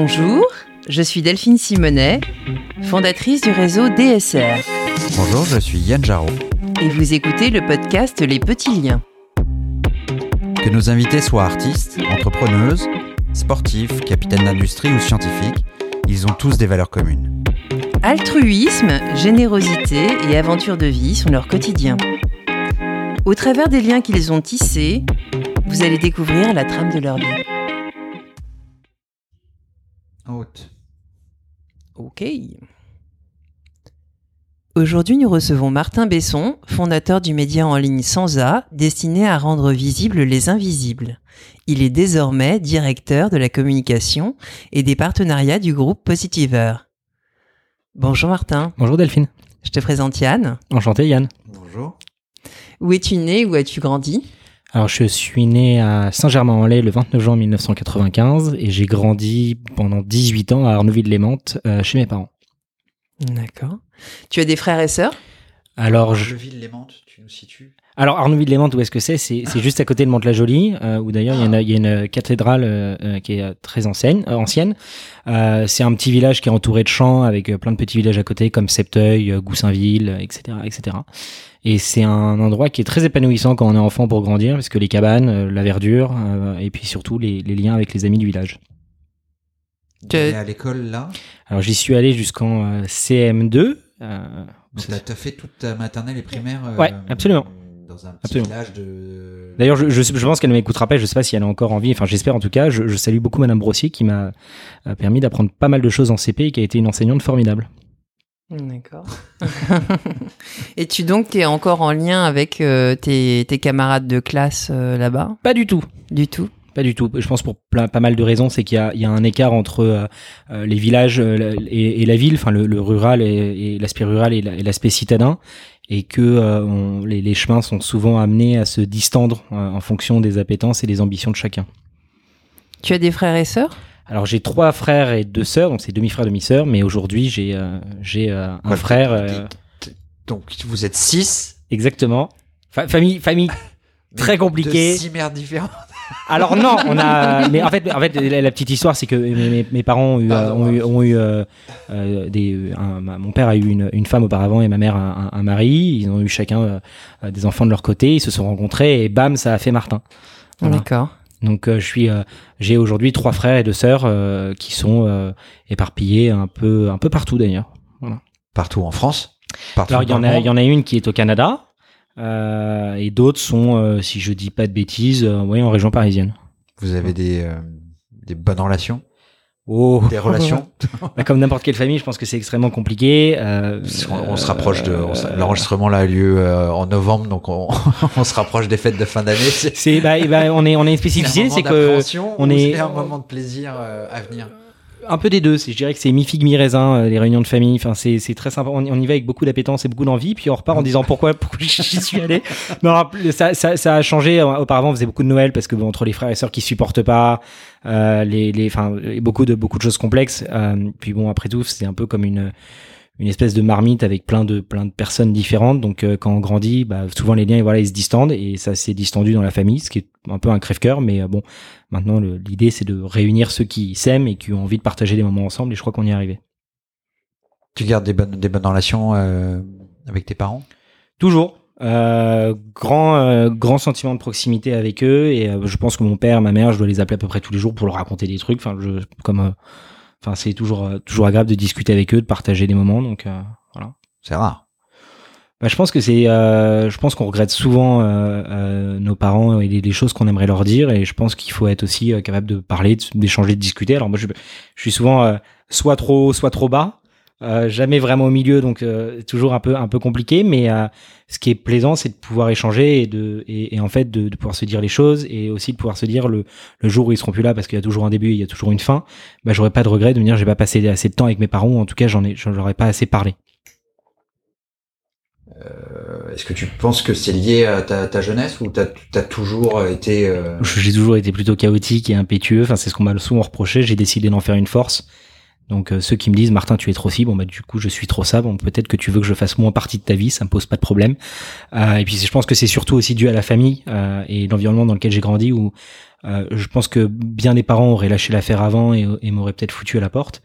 Bonjour, je suis Delphine Simonet, fondatrice du réseau DSR. Bonjour, je suis Yann Jarot. Et vous écoutez le podcast Les Petits Liens. Que nos invités soient artistes, entrepreneuses, sportifs, capitaines d'industrie ou scientifiques, ils ont tous des valeurs communes. Altruisme, générosité et aventure de vie sont leur quotidien. Au travers des liens qu'ils ont tissés, vous allez découvrir la trame de leur vie. Haute. Ok. Aujourd'hui, nous recevons Martin Besson, fondateur du média en ligne Sansa, destiné à rendre visibles les invisibles. Il est désormais directeur de la communication et des partenariats du groupe Positiver. Bonjour Martin. Bonjour Delphine. Je te présente Yann. Enchanté Yann. Bonjour. Où es-tu né Où as-tu grandi? Alors je suis né à Saint-Germain-en-Laye le 29 juin 1995 et j'ai grandi pendant 18 ans à Arnouville-les-Mantes euh, chez mes parents. D'accord. Tu as des frères et sœurs? Alors je... Arnouville-les-Mantes, tu nous situes? Alors Arnouville-les-Mantes, où est-ce que c'est? C'est juste à côté de Mantes-la-Jolie, euh, où d'ailleurs il y a une- il y, a une cathédrale euh, euh, qui est très ancienne. euh, ancienne. Euh, c'est un petit village qui est entouré de champs avec euh, plein de petits villages à côté comme Septeuil, euh, Goussainville, euh, etc., etc. Et c'est un endroit qui est très épanouissant quand on est enfant pour grandir, parce que les cabanes, euh, la verdure, euh, et puis surtout les, les liens avec les amis du village. Tu es à l'école là? Alors j'y suis allé jusqu'en euh, CM2. euh, Donc as fait toute ta maternelle et primaire euh, Ouais, absolument. Dans un petit Absolument. village de. D'ailleurs, je, je, je pense qu'elle ne m'écoutera pas. Je sais pas si elle est encore en vie. Enfin, j'espère en tout cas. Je, je salue beaucoup Madame Brossier qui m'a euh, permis d'apprendre pas mal de choses en CP et qui a été une enseignante formidable. D'accord. et tu donc, tu es encore en lien avec euh, tes, tes camarades de classe euh, là-bas? Pas du tout. Du tout? Pas du tout. Je pense pour plein- pas mal de raisons, c'est qu'il y a, il y a un écart entre euh, euh, les villages euh, la- et, et la ville, enfin le, le rural et, et l'aspect rural et la- et l'aspect citadin, et que euh, on- les, les chemins sont souvent amenés à se distendre euh, en fonction des appétences et des ambitions de chacun. Tu as des frères et sœurs? Alors j'ai trois frères et deux sœurs, donc c'est demi-frères demi-sœurs, mais aujourd'hui j'ai euh, j'ai euh, un Ouais, frère. euh, Donc vous êtes six. exactement. Fa- famille famille très compliquée. De six mères différentes. Alors non, on a. Mais en fait, en fait, la, la petite histoire, c'est que mes, parents ont eu, ont eu, ont eu, euh, euh, des. un- ma- mon père a eu une, une femme auparavant et ma mère un, un- mari. Ils ont eu chacun euh, des enfants de leur côté. Ils se sont rencontrés et bam, ça a fait Martin. Voilà. D'accord. Donc euh, je suis, euh, j'ai aujourd'hui trois frères et deux sœurs euh, qui sont euh, éparpillés un peu, un peu partout d'ailleurs. Partout en France? Partout Alors il y en a, il y en a une qui est au Canada. Euh, et d'autres sont, euh, si je dis pas de bêtises, euh, ouais, en région parisienne. Vous avez des, des bonnes relations? Oh. Des relations? Bah, comme n'importe quelle famille, je pense que c'est extrêmement compliqué. Euh, on, on se rapproche de. euh, L'enregistrement là a lieu euh, en novembre, donc on, on se rapproche des fêtes de fin d'année. C'est bah, ben, on est on est c'est que on est- C'est un moment de plaisir à venir? Un peu des deux. Je dirais que c'est mi figue mi raisin euh, les réunions de famille. Enfin c'est très sympa. On, y va avec beaucoup d'appétence et beaucoup d'envie, puis on repart en disant pourquoi pourquoi j'y suis allé. Ça, ça ça a changé. Auparavant on faisait beaucoup de Noël parce que bon, entre les frères et sœurs qui supportent pas, euh, les les enfin beaucoup de beaucoup de choses complexes. Euh, puis bon après tout c'est un peu comme une une espèce de marmite avec plein de plein de personnes différentes. Donc euh, quand on grandit, bah, souvent les liens voilà ils se distendent et ça s'est distendu dans la famille, ce qui est un peu un crève-cœur. Mais euh, bon, maintenant l'idée c'est de réunir ceux qui s'aiment et qui ont envie de partager des moments ensemble. Et je crois qu'on y est arrivé. Tu gardes des bonnes, des bonnes relations euh, avec tes parents? Toujours. Grand grand sentiment de proximité avec eux et je pense que mon père ma mère je dois les appeler à peu près tous les jours pour leur raconter des trucs enfin je comme enfin c'est toujours euh, toujours agréable de discuter avec eux de partager des moments donc euh, voilà C'est rare. Bah, je pense que c'est, euh, je pense qu'on regrette souvent euh, euh, nos parents et les, les choses qu'on aimerait leur dire, et je pense qu'il faut être aussi capable de parler, d'échanger, de discuter. Alors moi, je, je suis souvent euh, soit trop, haut, soit trop bas, euh, jamais vraiment au milieu, donc euh, toujours un peu, un peu compliqué. Mais euh, ce qui est plaisant, c'est de pouvoir échanger et de, et, et en fait de, de pouvoir se dire les choses, et aussi de pouvoir se dire le, le jour où ils seront plus là, parce qu'il y a toujours un début, il y a toujours une fin. Bah, j'aurais pas de regret de me dire j'ai pas passé assez de temps avec mes parents, ou en tout cas j'en ai, j'en aurais pas assez parlé. Euh, Est-ce que tu penses que c'est lié à ta, ta jeunesse ou t'as as toujours été euh, J'ai toujours été plutôt chaotique et impétueux. Enfin, c'est ce qu'on m'a souvent reproché. J'ai décidé d'en faire une force. Donc ceux qui me disent Martin tu es trop ci, bon bah du coup je suis trop ça, bon peut-être que tu veux que je fasse moins partie de ta vie, ça me pose pas de problème. et puis je pense que c'est surtout aussi dû à la famille et l'environnement dans lequel j'ai grandi où je pense que bien des parents auraient lâché l'affaire avant et, m'auraient peut-être foutu à la porte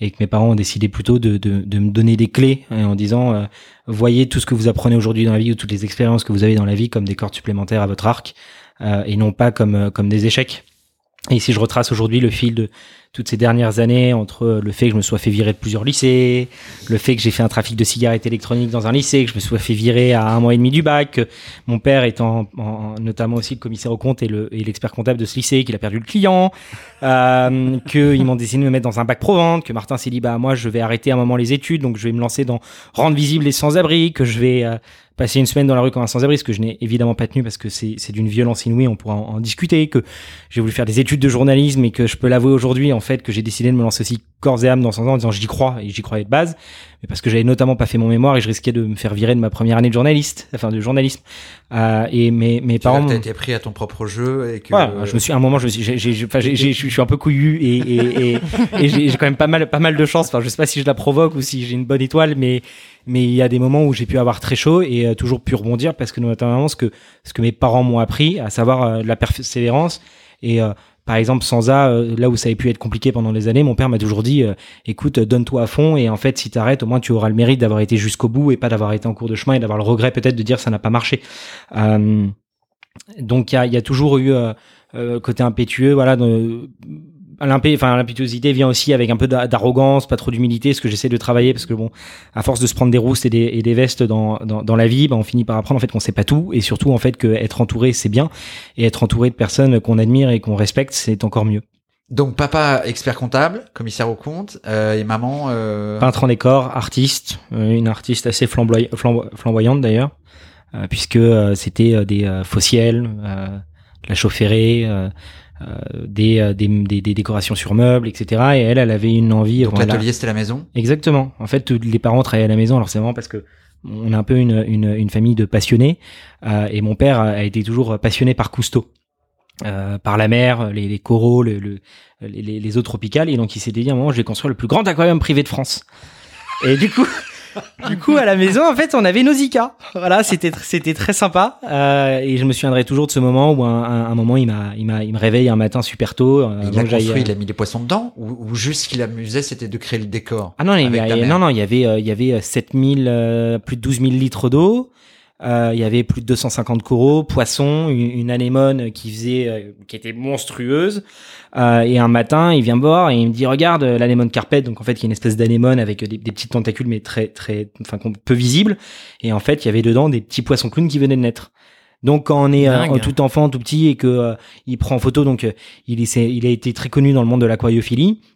et que mes parents ont décidé plutôt de, me donner des clés hein, en disant euh, voyez tout ce que vous apprenez aujourd'hui dans la vie ou toutes les expériences que vous avez dans la vie comme des cordes supplémentaires à votre arc euh, et non pas comme euh, comme des échecs. Et si je retrace aujourd'hui le fil de toutes ces dernières années entre le fait que je me sois fait virer de plusieurs lycées, le fait que j'ai fait un trafic de cigarettes électroniques dans un lycée, que je me sois fait virer à un mois et demi du bac, que mon père étant notamment aussi le commissaire au compte et l'expert comptable de ce lycée, qu'il a perdu le client, euh, qu'ils m'ont décidé de me mettre dans un bac pro-vente, que Martin s'est dit bah moi je vais arrêter un moment les études, donc je vais me lancer dans rendre visible les sans-abri, que je vais euh, passer une semaine dans la rue comme un sans-abri, ce que je n'ai évidemment pas tenu parce que c'est d'une violence inouïe, on pourra en, discuter, que j'ai voulu faire des études de journalisme et que je peux l'avouer aujourd'hui, fait, que j'ai décidé de me lancer aussi corps et âme dans ce sens en disant j'y crois et j'y croyais de base, mais parce que j'avais notamment pas fait mon mémoire et je risquais de me faire virer de ma première année de journaliste, enfin de journalisme. Euh, et mes, mes parents. Tu été pris à ton propre jeu et que. je me suis, à un moment, je me suis, j'ai, je suis un peu couillu et, et, et, et j'ai quand même pas mal, pas mal de chance. Enfin, je sais pas si je la provoque ou si j'ai une bonne étoile, mais mais il y a des moments où j'ai pu avoir très chaud et euh, toujours pu rebondir parce que notamment ce que ce que mes parents m'ont appris, à savoir euh, la persévérance et euh, par exemple, sans A, là où ça avait pu être compliqué pendant des années, mon père m'a toujours dit écoute, donne-toi à fond et en fait, si t'arrêtes, au moins tu auras le mérite d'avoir été jusqu'au bout et pas d'avoir été en cours de chemin et d'avoir le regret peut-être de dire ça n'a pas marché. donc il y a, y a, toujours eu côté impétueux, voilà. De, enfin l'impétuosité vient aussi avec un peu d'arrogance, pas trop d'humilité, ce que j'essaie de travailler parce que bon, à force de se prendre des roustes et des, et des vestes dans, dans, dans, la vie, bah, on finit par apprendre en fait qu'on sait pas tout et surtout en fait que être entouré c'est bien et être entouré de personnes qu'on admire et qu'on respecte c'est encore mieux. Donc papa expert comptable, commissaire au compte euh, et maman euh... peintre en décor, artiste, euh, une artiste assez flamboy flamboyante d'ailleurs, euh, puisque c'était des fossiels, la chaufferée euh, des, euh, des, des, des, décorations sur meubles, etc. Et elle, elle avait une envie. Donc l'atelier, c'était la maison? Exactement. En fait, les parents travaillaient à la maison. Alors c'est vraiment parce que on a un peu une, une, une famille de passionnés. Euh, et mon père a été toujours passionné par Cousteau. Euh, par la mer, les, les coraux, le, le, les, les, eaux tropicales. Et donc il s'était dit à un moment, je vais construire le plus grand aquarium privé de France. Et du coup, du coup, à la maison, en fait, on avait Nausicaa. Voilà, c'était c'était très sympa. Euh, et je me souviendrai toujours de ce moment où un, un, moment, il m'a il m'a il me réveille un matin super tôt. Euh, il a construit, il a mis des poissons dedans ou, ou juste ce qu'il amusait, c'était de créer le décor. Ah non, il y non non, il y avait euh, il y avait 7000 euh, plus de 12 000 litres d'eau. Euh, il y avait plus de 250 coraux, poissons, une, une anémone qui faisait, euh, qui était monstrueuse. Euh, et un matin, il vient me voir et il me dit regarde l'anémone carpette. Donc en fait, il y a une espèce d'anémone avec des, des, petites tentacules, mais très très, enfin peu visibles. Et en fait, il y avait dedans des petits poissons clowns qui venaient de naître. Donc quand on est euh, tout enfant, tout petit et que il prend en photo, donc il, est, il a été très connu dans le monde de l'aquariophilie il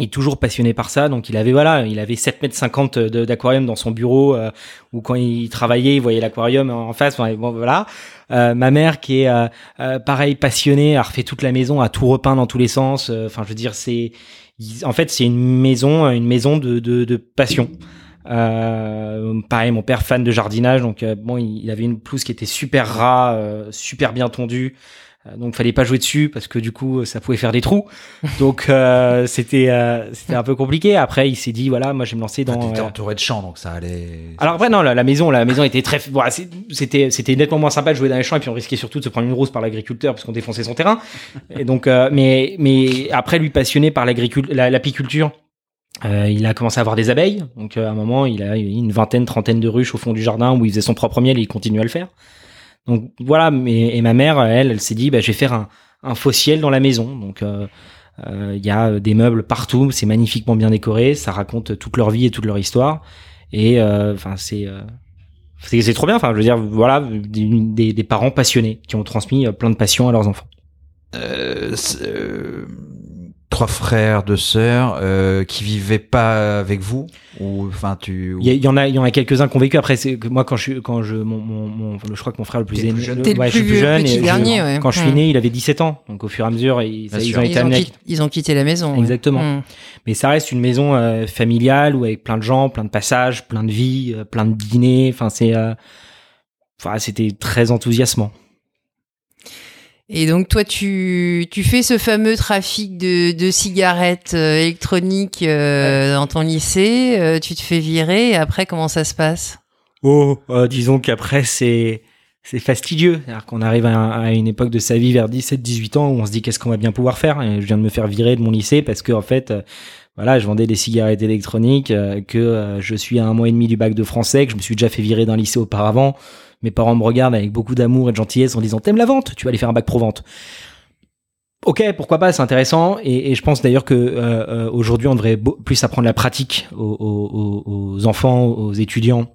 est toujours passionné par ça, donc il avait voilà, il avait 7 mètres 50 d'aquarium dans son bureau, euh, où quand il travaillait, il voyait l'aquarium en face. Bon, voilà. Euh, ma mère qui est euh, euh, pareil passionnée, a refait toute la maison, a tout repeint dans tous les sens. Enfin, je veux dire, c'est en fait c'est une maison, une maison de, de, de passion. pareil, mon père fan de jardinage, donc bon, il, avait une pelouse qui était super ras, super bien tondue. Euh, donc fallait pas jouer dessus parce que du coup ça pouvait faire des trous. Donc euh, c'était euh, c'était un peu compliqué. Après il s'est dit voilà moi je vais me lancer dans. Ah, T'étais entouré de champs donc ça allait. Alors après non la, la maison la maison était très voilà, c'était c'était nettement moins sympa de jouer dans les champs et puis on risquait surtout de se prendre une rose par l'agriculteur parce qu'on défonçait son terrain. Et donc mais mais après lui passionné par l'agriculture l'apiculture. Euh, il a commencé à avoir des abeilles, donc à un moment il a une vingtaine, trentaine de ruches au fond du jardin où il faisait son propre miel et il continue à le faire. Donc voilà, mais, et ma mère, elle, elle s'est dit, bah, je vais faire un, faux ciel dans la maison. Donc euh, euh, il y a des meubles partout, c'est magnifiquement bien décoré, ça raconte toute leur vie et toute leur histoire. Et euh, enfin c'est c'est trop bien. Enfin, je veux dire, voilà, des, des, parents passionnés qui ont transmis plein de passion à leurs enfants. Trois frères, deux sœurs euh, qui vivaient pas avec vous ou enfin tu il y, en a il y en a quelques-uns qui ont vécu. Après c'est moi quand je quand je mon, mon, je crois que mon frère le plus aîné jeune. ouais, je suis plus jeune et dernier, ouais. quand je suis né il avait 17 ans. Donc au fur et à mesure ils, ils ont été amenés. ils ont quitté la maison exactement. hmm. mais ça reste une maison euh, familiale où avec plein de gens plein de passages plein de vie euh, plein de dîners. Enfin c'est euh, enfin c'était très enthousiasmant Et donc toi, tu, tu fais ce fameux trafic de, de cigarettes euh, électroniques euh, dans ton lycée, euh, tu te fais virer, et après, comment ça se passe? Oh, euh, disons qu'après, c'est c'est fastidieux. C'est-à-dire qu'on arrive à, à une époque de sa vie vers 17-18 ans où on se dit qu'est-ce qu'on va bien pouvoir faire? Et je viens de me faire virer de mon lycée parce que en fait, voilà, je vendais des cigarettes électroniques, que je suis à un mois et demi du bac de français, que je me suis déjà fait virer d'un lycée auparavant. Mes parents me regardent avec beaucoup d'amour et de gentillesse en disant t'aimes la vente, tu vas aller faire un bac pro vente. Ok, pourquoi pas, c'est intéressant. Et, je pense d'ailleurs que euh, euh, aujourd'hui, on devrait plus apprendre la pratique aux enfants, aux étudiants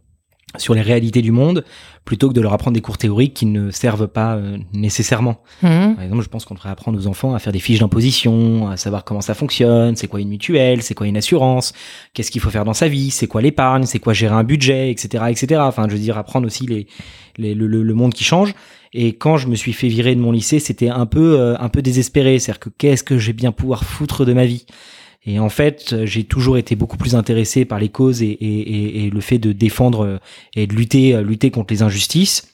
sur les réalités du monde, plutôt que de leur apprendre des cours théoriques qui ne servent pas euh, nécessairement. Mhm. Par exemple, je pense qu'on devrait apprendre aux enfants à faire des fiches d'imposition, à savoir comment ça fonctionne, c'est quoi une mutuelle, c'est quoi une assurance, qu'est-ce qu'il faut faire dans sa vie, c'est quoi l'épargne, c'est quoi gérer un budget, etc., etc. Enfin, je veux dire, apprendre aussi les, les- le, le- le monde qui change. Et quand je me suis fait virer de mon lycée, c'était un peu, euh, un peu désespéré. C'est-à-dire que qu'est-ce que j'ai bien pouvoir foutre de ma vie? Et en fait, j'ai toujours été beaucoup plus intéressé par les causes et, le fait de défendre euh, et de lutter, euh, lutter contre les injustices.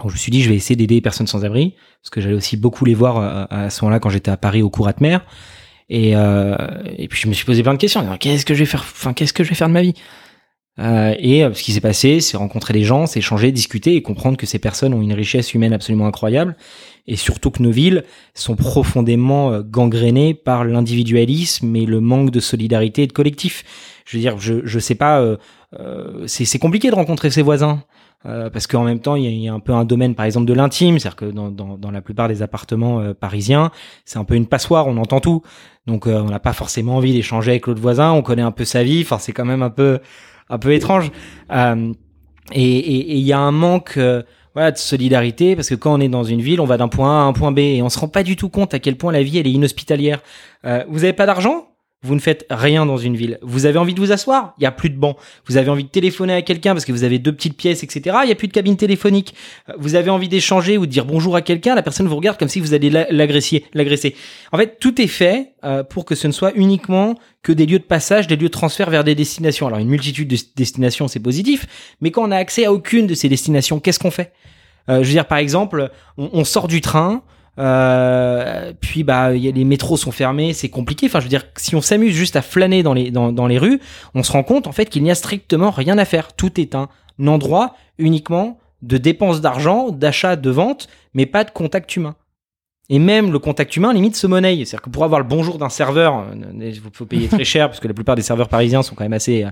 Je me suis dit, je vais essayer d'aider les personnes sans abri, parce que j'allais aussi beaucoup les voir euh, à ce moment-là quand j'étais à Paris au cours de mer. Et, puis je me suis posé plein de questions. Qu'est-ce que je vais faire Enfin, qu'est-ce que je vais faire de ma vie? Et ce qui s'est passé, c'est rencontrer des gens, c'est discuter et comprendre que ces personnes ont une richesse humaine absolument incroyable. Et surtout que nos villes sont profondément euh, gangrénées par l'individualisme et le manque de solidarité et de collectif. Je veux dire, je je sais pas, euh, euh, c'est compliqué de rencontrer ses voisins. Euh, parce qu'en même temps, il y, a, il y a un peu un domaine, par exemple, de l'intime, c'est-à-dire que dans, dans, dans la plupart des appartements euh, parisiens, c'est un peu une passoire, on entend tout. Donc, euh, on n'a pas forcément envie d'échanger avec l'autre voisin, on connaît un peu sa vie, enfin, c'est quand même un peu, un peu étrange. Euh, et et- et il y a un manque voilà, de solidarité, parce que quand on est dans une ville, on va d'un point A à un point B, et on se rend pas du tout compte à quel point la vie, elle est inhospitalière. Euh, vous avez pas d'argent? Vous ne faites rien dans une ville. Vous avez envie de vous asseoir? Il y a plus de bancs. Vous avez envie de téléphoner à quelqu'un parce que vous avez deux petites pièces, etc. Il y a plus de cabine téléphonique. Euh, Vous avez envie d'échanger ou de dire bonjour à quelqu'un. La personne vous regarde comme si vous alliez la- l'agresser. En fait, tout est fait euh, pour que ce ne soit uniquement que des lieux de passage, des lieux de transfert vers des destinations. Alors une multitude de destinations, c'est positif, mais quand on a accès à aucune de ces destinations, qu'est-ce qu'on fait? Euh, Je veux dire, par exemple, on sort du train. Euh, puis bah il y a- les métros sont fermés, c'est compliqué. Enfin, je veux dire, si on s'amuse juste à flâner dans les dans, dans les rues, on se rend compte en fait qu'il n'y a strictement rien à faire. Tout est un endroit uniquement de dépenses d'argent, d'achat, de vente, mais pas de contact humain. Et même le contact humain limite se monnaie. C'est-à-dire que pour avoir le bonjour d'un serveur, euh, il faut payer très cher parce que la plupart des serveurs parisiens sont quand même assez.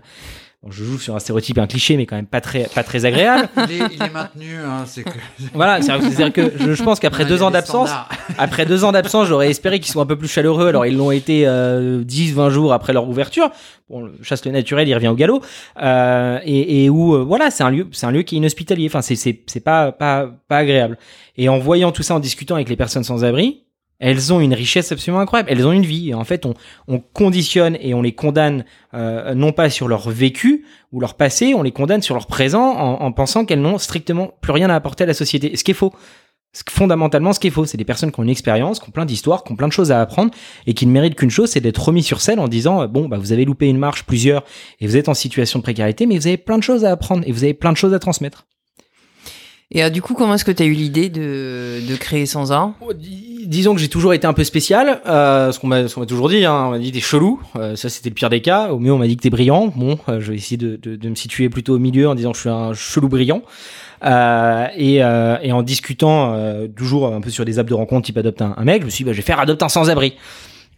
Bon, je joue sur un stéréotype, un cliché, mais quand même pas très pas très agréable. Il est, il est maintenu, hein, c'est que. voilà, c'est- c'est-à-dire que je, je pense qu'après deux ans d'absence, après deux ans d'absence, j'aurais espéré qu'ils soient un peu plus chaleureux. Alors ils l'ont été euh, 10, 20 jours après leur ouverture. Bon, le chasse le naturel, il revient au galop. Euh, et, et où euh, voilà, c'est un lieu, c'est un lieu qui est inhospitalier. Enfin, c'est c'est c'est pas pas pas agréable. Et en voyant tout ça, en discutant avec les personnes sans abri, elles ont une richesse absolument incroyable. Elles ont une vie. Et en fait, on on conditionne et on les condamne euh, non pas sur leur vécu ou leur passé, on les condamne sur leur présent en, en pensant qu'elles n'ont strictement plus rien à apporter à la société. Ce qui est faux. Fondamentalement, ce qui est faux, c'est des personnes qui ont une expérience, qui ont plein d'histoires, qui ont plein de choses à apprendre et qui ne méritent qu'une chose, c'est d'être remis sur scène en disant euh, bon, bah vous avez loupé une marche, plusieurs, et vous êtes en situation de précarité, mais vous avez plein de choses à apprendre et vous avez plein de choses à transmettre. Et euh, du coup, comment est-ce que tu as eu l'idée de, de créer Sans Un Oh, dis- Disons que j'ai toujours été un peu spécial, euh, ce qu'on m'a m'a toujours dit, hein, on m'a dit t'es chelou, euh, ça c'était le pire des cas, au mieux on m'a dit que t'es brillant, bon, euh, je vais essayer de, de, de me situer plutôt au milieu en disant que je suis un chelou brillant, euh, et, et en discutant toujours un peu sur des apps de rencontre type adopte un, un mec, je me suis dit bah, je vais faire adopte un sans-abri,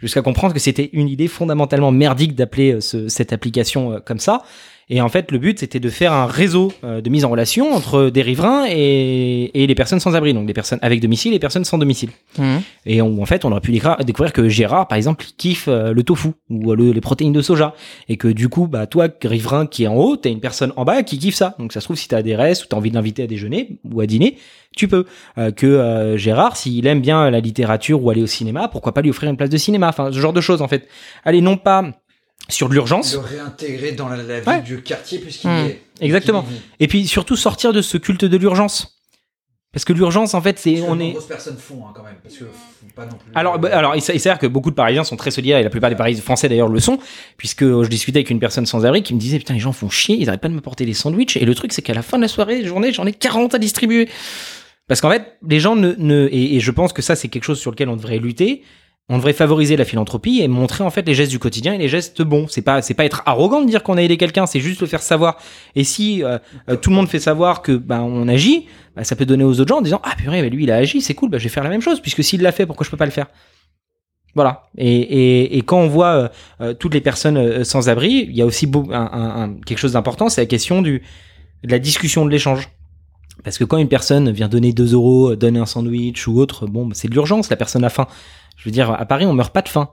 jusqu'à comprendre que c'était une idée fondamentalement merdique d'appeler ce- cette application comme ça, et en fait, le but, c'était de faire un réseau euh, de mise en relation entre des riverains et, et les personnes sans abri, donc des personnes avec domicile et les personnes sans domicile. Mhm. Et on- en fait, on aurait pu découvrir, que Gérard, par exemple, kiffe euh, le tofu ou euh, le- les protéines de soja. Et que du coup, bah, toi, riverain qui est en haut, t'as une personne en bas qui kiffe ça. Donc ça se trouve, si t'as des restes ou t'as envie de l'inviter à déjeuner ou à dîner, tu peux. Euh, que euh, Gérard, s'il aime bien la littérature ou aller au cinéma, pourquoi pas lui offrir une place de cinéma Enfin, ce genre de choses, en fait. Allez, non pas sur de l'urgence, Le réintégrer dans la, la vie Ouais. du quartier puisqu'il y est. Exactement. Et puis surtout sortir de ce culte de l'urgence. Parce que l'urgence, en fait, c'est Ce que on est personnes font hein, quand même. Parce que pas non plus. Alors, bah, alors, il s'avère que beaucoup de Parisiens sont très solidaires et la plupart des Parisiens français d'ailleurs le sont, puisque euh, je discutais avec une personne sans abri qui me disait putain les gens font chier, ils arrêtent pas de m'apporter des sandwichs et le truc c'est qu'à la fin de la soirée, journée, j'en ai 40 à distribuer. Parce qu'en fait, les gens ne, ne et, et je pense que ça c'est quelque chose sur lequel on devrait lutter. On devrait favoriser la philanthropie et montrer en fait les gestes du quotidien et les gestes bons. C'est pas c'est pas être arrogant de dire qu'on a aidé quelqu'un, c'est juste le faire savoir. Et si euh, euh, tout le monde fait savoir que ben on agit, bah, ça peut donner aux autres gens en disant ah purée, bah, lui il a agi, c'est cool, bah, je vais faire la même chose puisque s'il l'a fait, pourquoi je peux pas le faire? Voilà. Et, et, et quand on voit euh, euh, toutes les personnes euh, sans abri, il y a aussi un, un- quelque chose d'important, c'est la question du de la discussion de l'échange. Parce que quand une personne vient donner 2 euros, donne un sandwich ou autre, bon, bah, c'est de l'urgence, la personne a faim. Je veux dire, à Paris, on meurt pas de faim.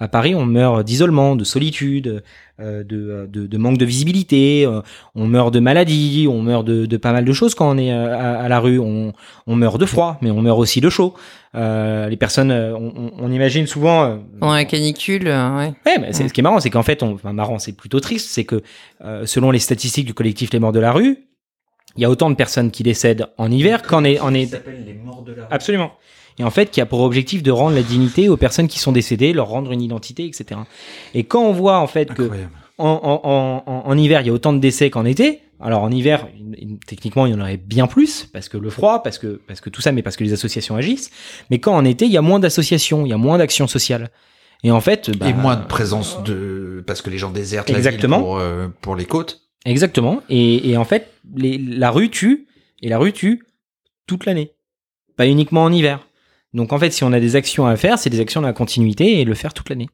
À Paris, on meurt d'isolement, de solitude, euh, de, de, de manque de visibilité, euh, on meurt de maladie, on meurt de, de pas mal de choses quand on est euh, à, à la rue. On, on meurt de froid, mais on meurt aussi de chaud. Euh, les personnes, euh, on, on- imagine souvent... euh, En la canicule, euh, ouais. Ouais, mais c'est- ce qui est marrant, c'est qu'en fait, on, enfin marrant, c'est plutôt triste, c'est que euh, selon les statistiques du collectif Les Morts de la rue, il y a autant de personnes qui décèdent en hiver qu'en est, en est les morts de la absolument. Et en fait, qui a pour objectif de rendre la dignité aux personnes qui sont décédées, leur rendre une identité, etc. Et quand on voit en fait que Incroyable. en, en, en, en- en hiver, il y a autant de décès qu'en été. Alors en hiver, techniquement, il y en aurait bien plus parce que le froid, parce que parce que tout ça, mais parce que les associations agissent. Mais quand en été, il y a moins d'associations, il y a moins d'actions sociales. Et en fait, bah, Et moins de présence de parce que les gens désertent Exactement. la ville pour, euh, pour les côtes. Exactement. Et, et en fait, les, la rue tue, et la rue tue toute l'année. Pas uniquement en hiver. Donc en fait, si on a des actions à faire, c'est des actions dans la continuité et le faire toute l'année.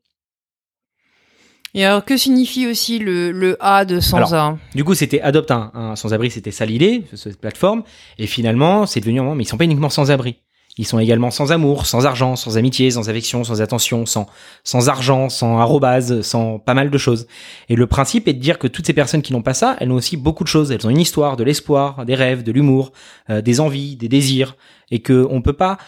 Et alors, que signifie aussi le, le A de sans A Du coup, c'était adopte un, un sans-abri, c'était ça l'idée, cette plateforme. Et finalement, c'est devenu un moment, mais ils sont pas uniquement sans-abri. Ils sont également sans amour, sans argent, sans amitié, sans affection, sans attention, sans, sans argent, sans arrobase, sans pas mal de choses. Et le principe est de dire que toutes ces personnes qui n'ont pas ça, elles ont aussi beaucoup de choses. Elles ont une histoire, de l'espoir, des rêves, de l'humour, euh, des envies, des désirs. Et que on peut pas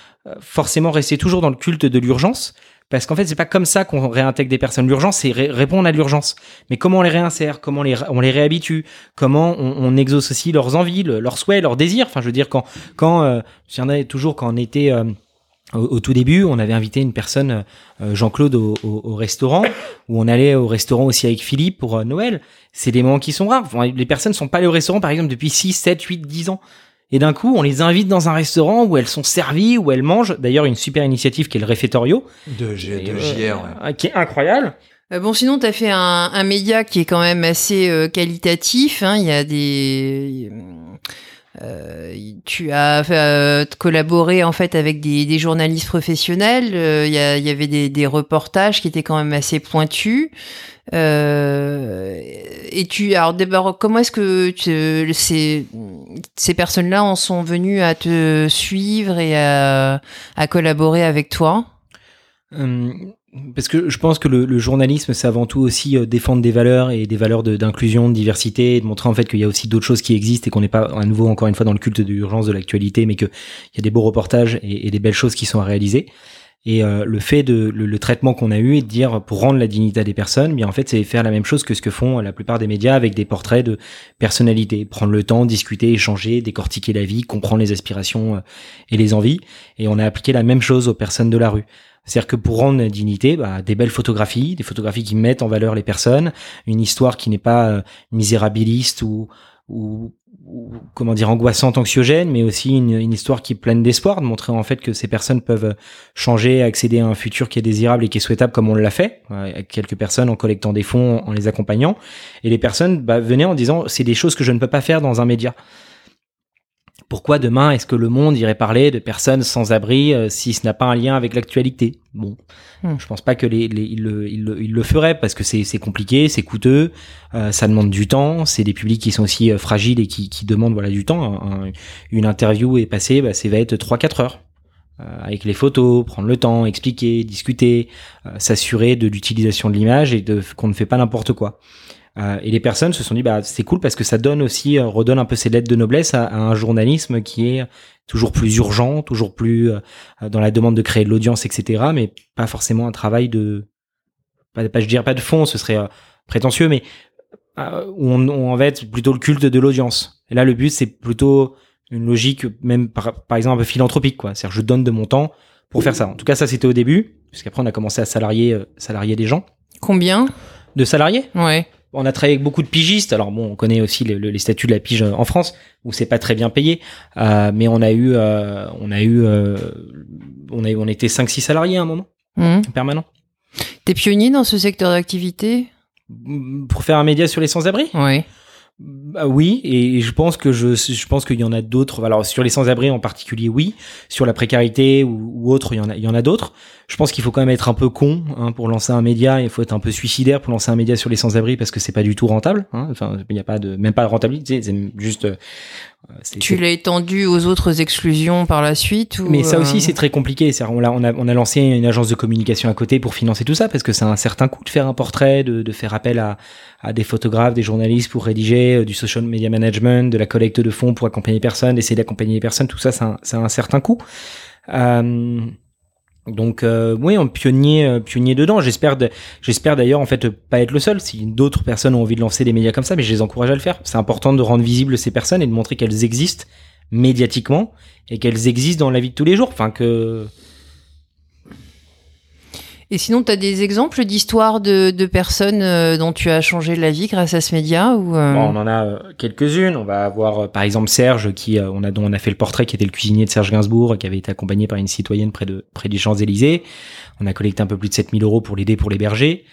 forcément rester toujours dans le culte de l'urgence. Parce qu'en fait, c'est pas comme ça qu'on réintègre des personnes. L'urgence, c'est ré- répondre à l'urgence. Mais comment on les réinsère? Comment on les, on réhabitue? Comment on, exauce aussi leurs envies, le- leurs souhaits, leurs désirs? Enfin, je veux dire, quand, quand euh, il y toujours quand on était euh, au, tout début, on avait invité une personne, euh, Jean-Claude, au, au- au restaurant, où on allait au restaurant aussi avec Philippe pour euh, Noël. C'est des moments qui sont rares. Les personnes sont pas allées au restaurant, par exemple, depuis 6, 7, 8, 10 ans. Et d'un coup, on les invite dans un restaurant où elles sont servies, où elles mangent. D'ailleurs, une super initiative qui est le réfectorio, De, G- de Et, JR. euh, qui est incroyable. Euh, Bon, sinon, tu as fait un, un média qui est quand même assez euh, qualitatif. hein. Il y a des. Euh, tu as euh, collaboré en fait avec des, journalistes professionnels. Euh, Il y, avait des, reportages qui étaient quand même assez pointus. Et tu, alors comment est-ce que ces, ces personnes-là en sont venues à te suivre et à, à collaborer avec toi? Parce que je pense que le, le journalisme, c'est avant tout aussi euh, défendre des valeurs et des valeurs d'inclusion, de, diversité, et de montrer en fait qu'il y a aussi d'autres choses qui existent et qu'on n'est pas à nouveau encore une fois dans le culte de l'urgence de l'actualité, mais qu'il y a des beaux reportages et, des belles choses qui sont à réaliser. Et euh, le fait de le, le traitement qu'on a eu et de dire pour rendre la dignité des personnes, bien en fait c'est faire la même chose que ce que font la plupart des médias avec des portraits de personnalités, prendre le temps, discuter, échanger, décortiquer la vie, comprendre les aspirations euh, et les envies. Et on a appliqué la même chose aux personnes de la rue. C'est-à-dire que pour rendre dignité, bah, des belles photographies, des photographies qui mettent en valeur les personnes, une histoire qui n'est pas euh, misérabiliste ou, ou, ou, comment dire angoissante, anxiogène, mais aussi une, une histoire qui est pleine d'espoir, de montrer en fait que ces personnes peuvent changer, accéder à un futur qui est désirable et qui est souhaitable comme on l'a fait, avec quelques personnes en collectant des fonds, en les accompagnant, et les personnes bah, venaient en disant c'est des choses que je ne peux pas faire dans un média. Pourquoi demain est-ce que le monde irait parler de personnes sans abri euh, si ce n'a pas un lien avec l'actualité? Bon, Hmm. je pense pas que les, les ils, le, ils, le, ils le feraient parce que c'est compliqué, c'est coûteux, euh, ça demande du temps, c'est des publics qui sont aussi euh, fragiles et qui, qui demandent voilà du temps. Un- un- une interview est passée, bah, c'est va être 3-4 heures. Euh, avec les photos, prendre le temps, expliquer, discuter, euh, s'assurer de l'utilisation de l'image et de qu'on ne fait pas n'importe quoi. Euh, et les personnes se sont dit bah c'est cool parce que ça donne aussi euh, redonne un peu ses lettres de noblesse à, à un journalisme qui est toujours plus urgent, toujours plus euh, dans la demande de créer de l'audience, etc. Mais pas forcément un travail de pas, pas je dirais pas de fond, ce serait prétentieux, mais on, on va être plutôt le culte de l'audience. Et là le but c'est plutôt une logique même par, par exemple un peu philanthropique quoi. C'est-à-dire je donne de mon temps pour faire ça. En tout cas ça c'était au début, puisqu'après on a commencé à salarier salarier des gens. Combien? De salariés? Ouais. On a travaillé avec beaucoup de pigistes. Alors bon, on connaît aussi le- le- les statuts de la pige en France où c'est pas très bien payé, Euh, mais on a eu, euh, on a eu, euh, on a, on était 5-6 salariés à un moment Hum. permanent T'es pionnier dans ce secteur d'activité? Pour faire un média sur les sans-abri? Oui. Bah oui, et je pense que je, je pense qu'il y en a d'autres. Alors sur les sans-abri en particulier, oui. Sur la précarité ou, autre, il y en a, il y en a d'autres. Je pense qu'il faut quand même être un peu con hein, pour lancer un média. Il faut être un peu suicidaire pour lancer un média sur les sans-abri parce que c'est pas du tout rentable. Hein. Enfin, il n'y a pas de, même pas de rentabilité. C'est juste. Euh, Tu l'as étendu aux autres exclusions par la suite ou mais ça euh, aussi, c'est très compliqué. On a, on, a, on a lancé une agence de communication à côté pour financer tout ça parce que c'est un certain coût de faire un portrait, de, de faire appel à, à des photographes, des journalistes pour rédiger, euh, du social media management, de la collecte de fonds pour accompagner les personnes, d'essayer d'accompagner les personnes. Tout ça, c'est un, c'est un certain coût. Euh, donc euh, oui, un pionnier, euh, pionnier dedans. J'espère, de- j'espère d'ailleurs en fait pas être le seul. Si d'autres personnes ont envie de lancer des médias comme ça, mais je les encourage à le faire. C'est important de rendre visibles ces personnes et de montrer qu'elles existent médiatiquement et qu'elles existent dans la vie de tous les jours. Enfin que Et sinon, tu as des exemples d'histoires de, de personnes euh, dont tu as changé la vie grâce à ce média ou euh, Bon, on en a euh, quelques-unes. On va avoir euh, par exemple Serge, qui on a dont on a fait le portrait, qui était le cuisinier de Serge Gainsbourg, qui avait été accompagné par une citoyenne près de près des Champs Élysées. On a collecté un peu plus de 7000 euros pour l'aider pour l'héberger.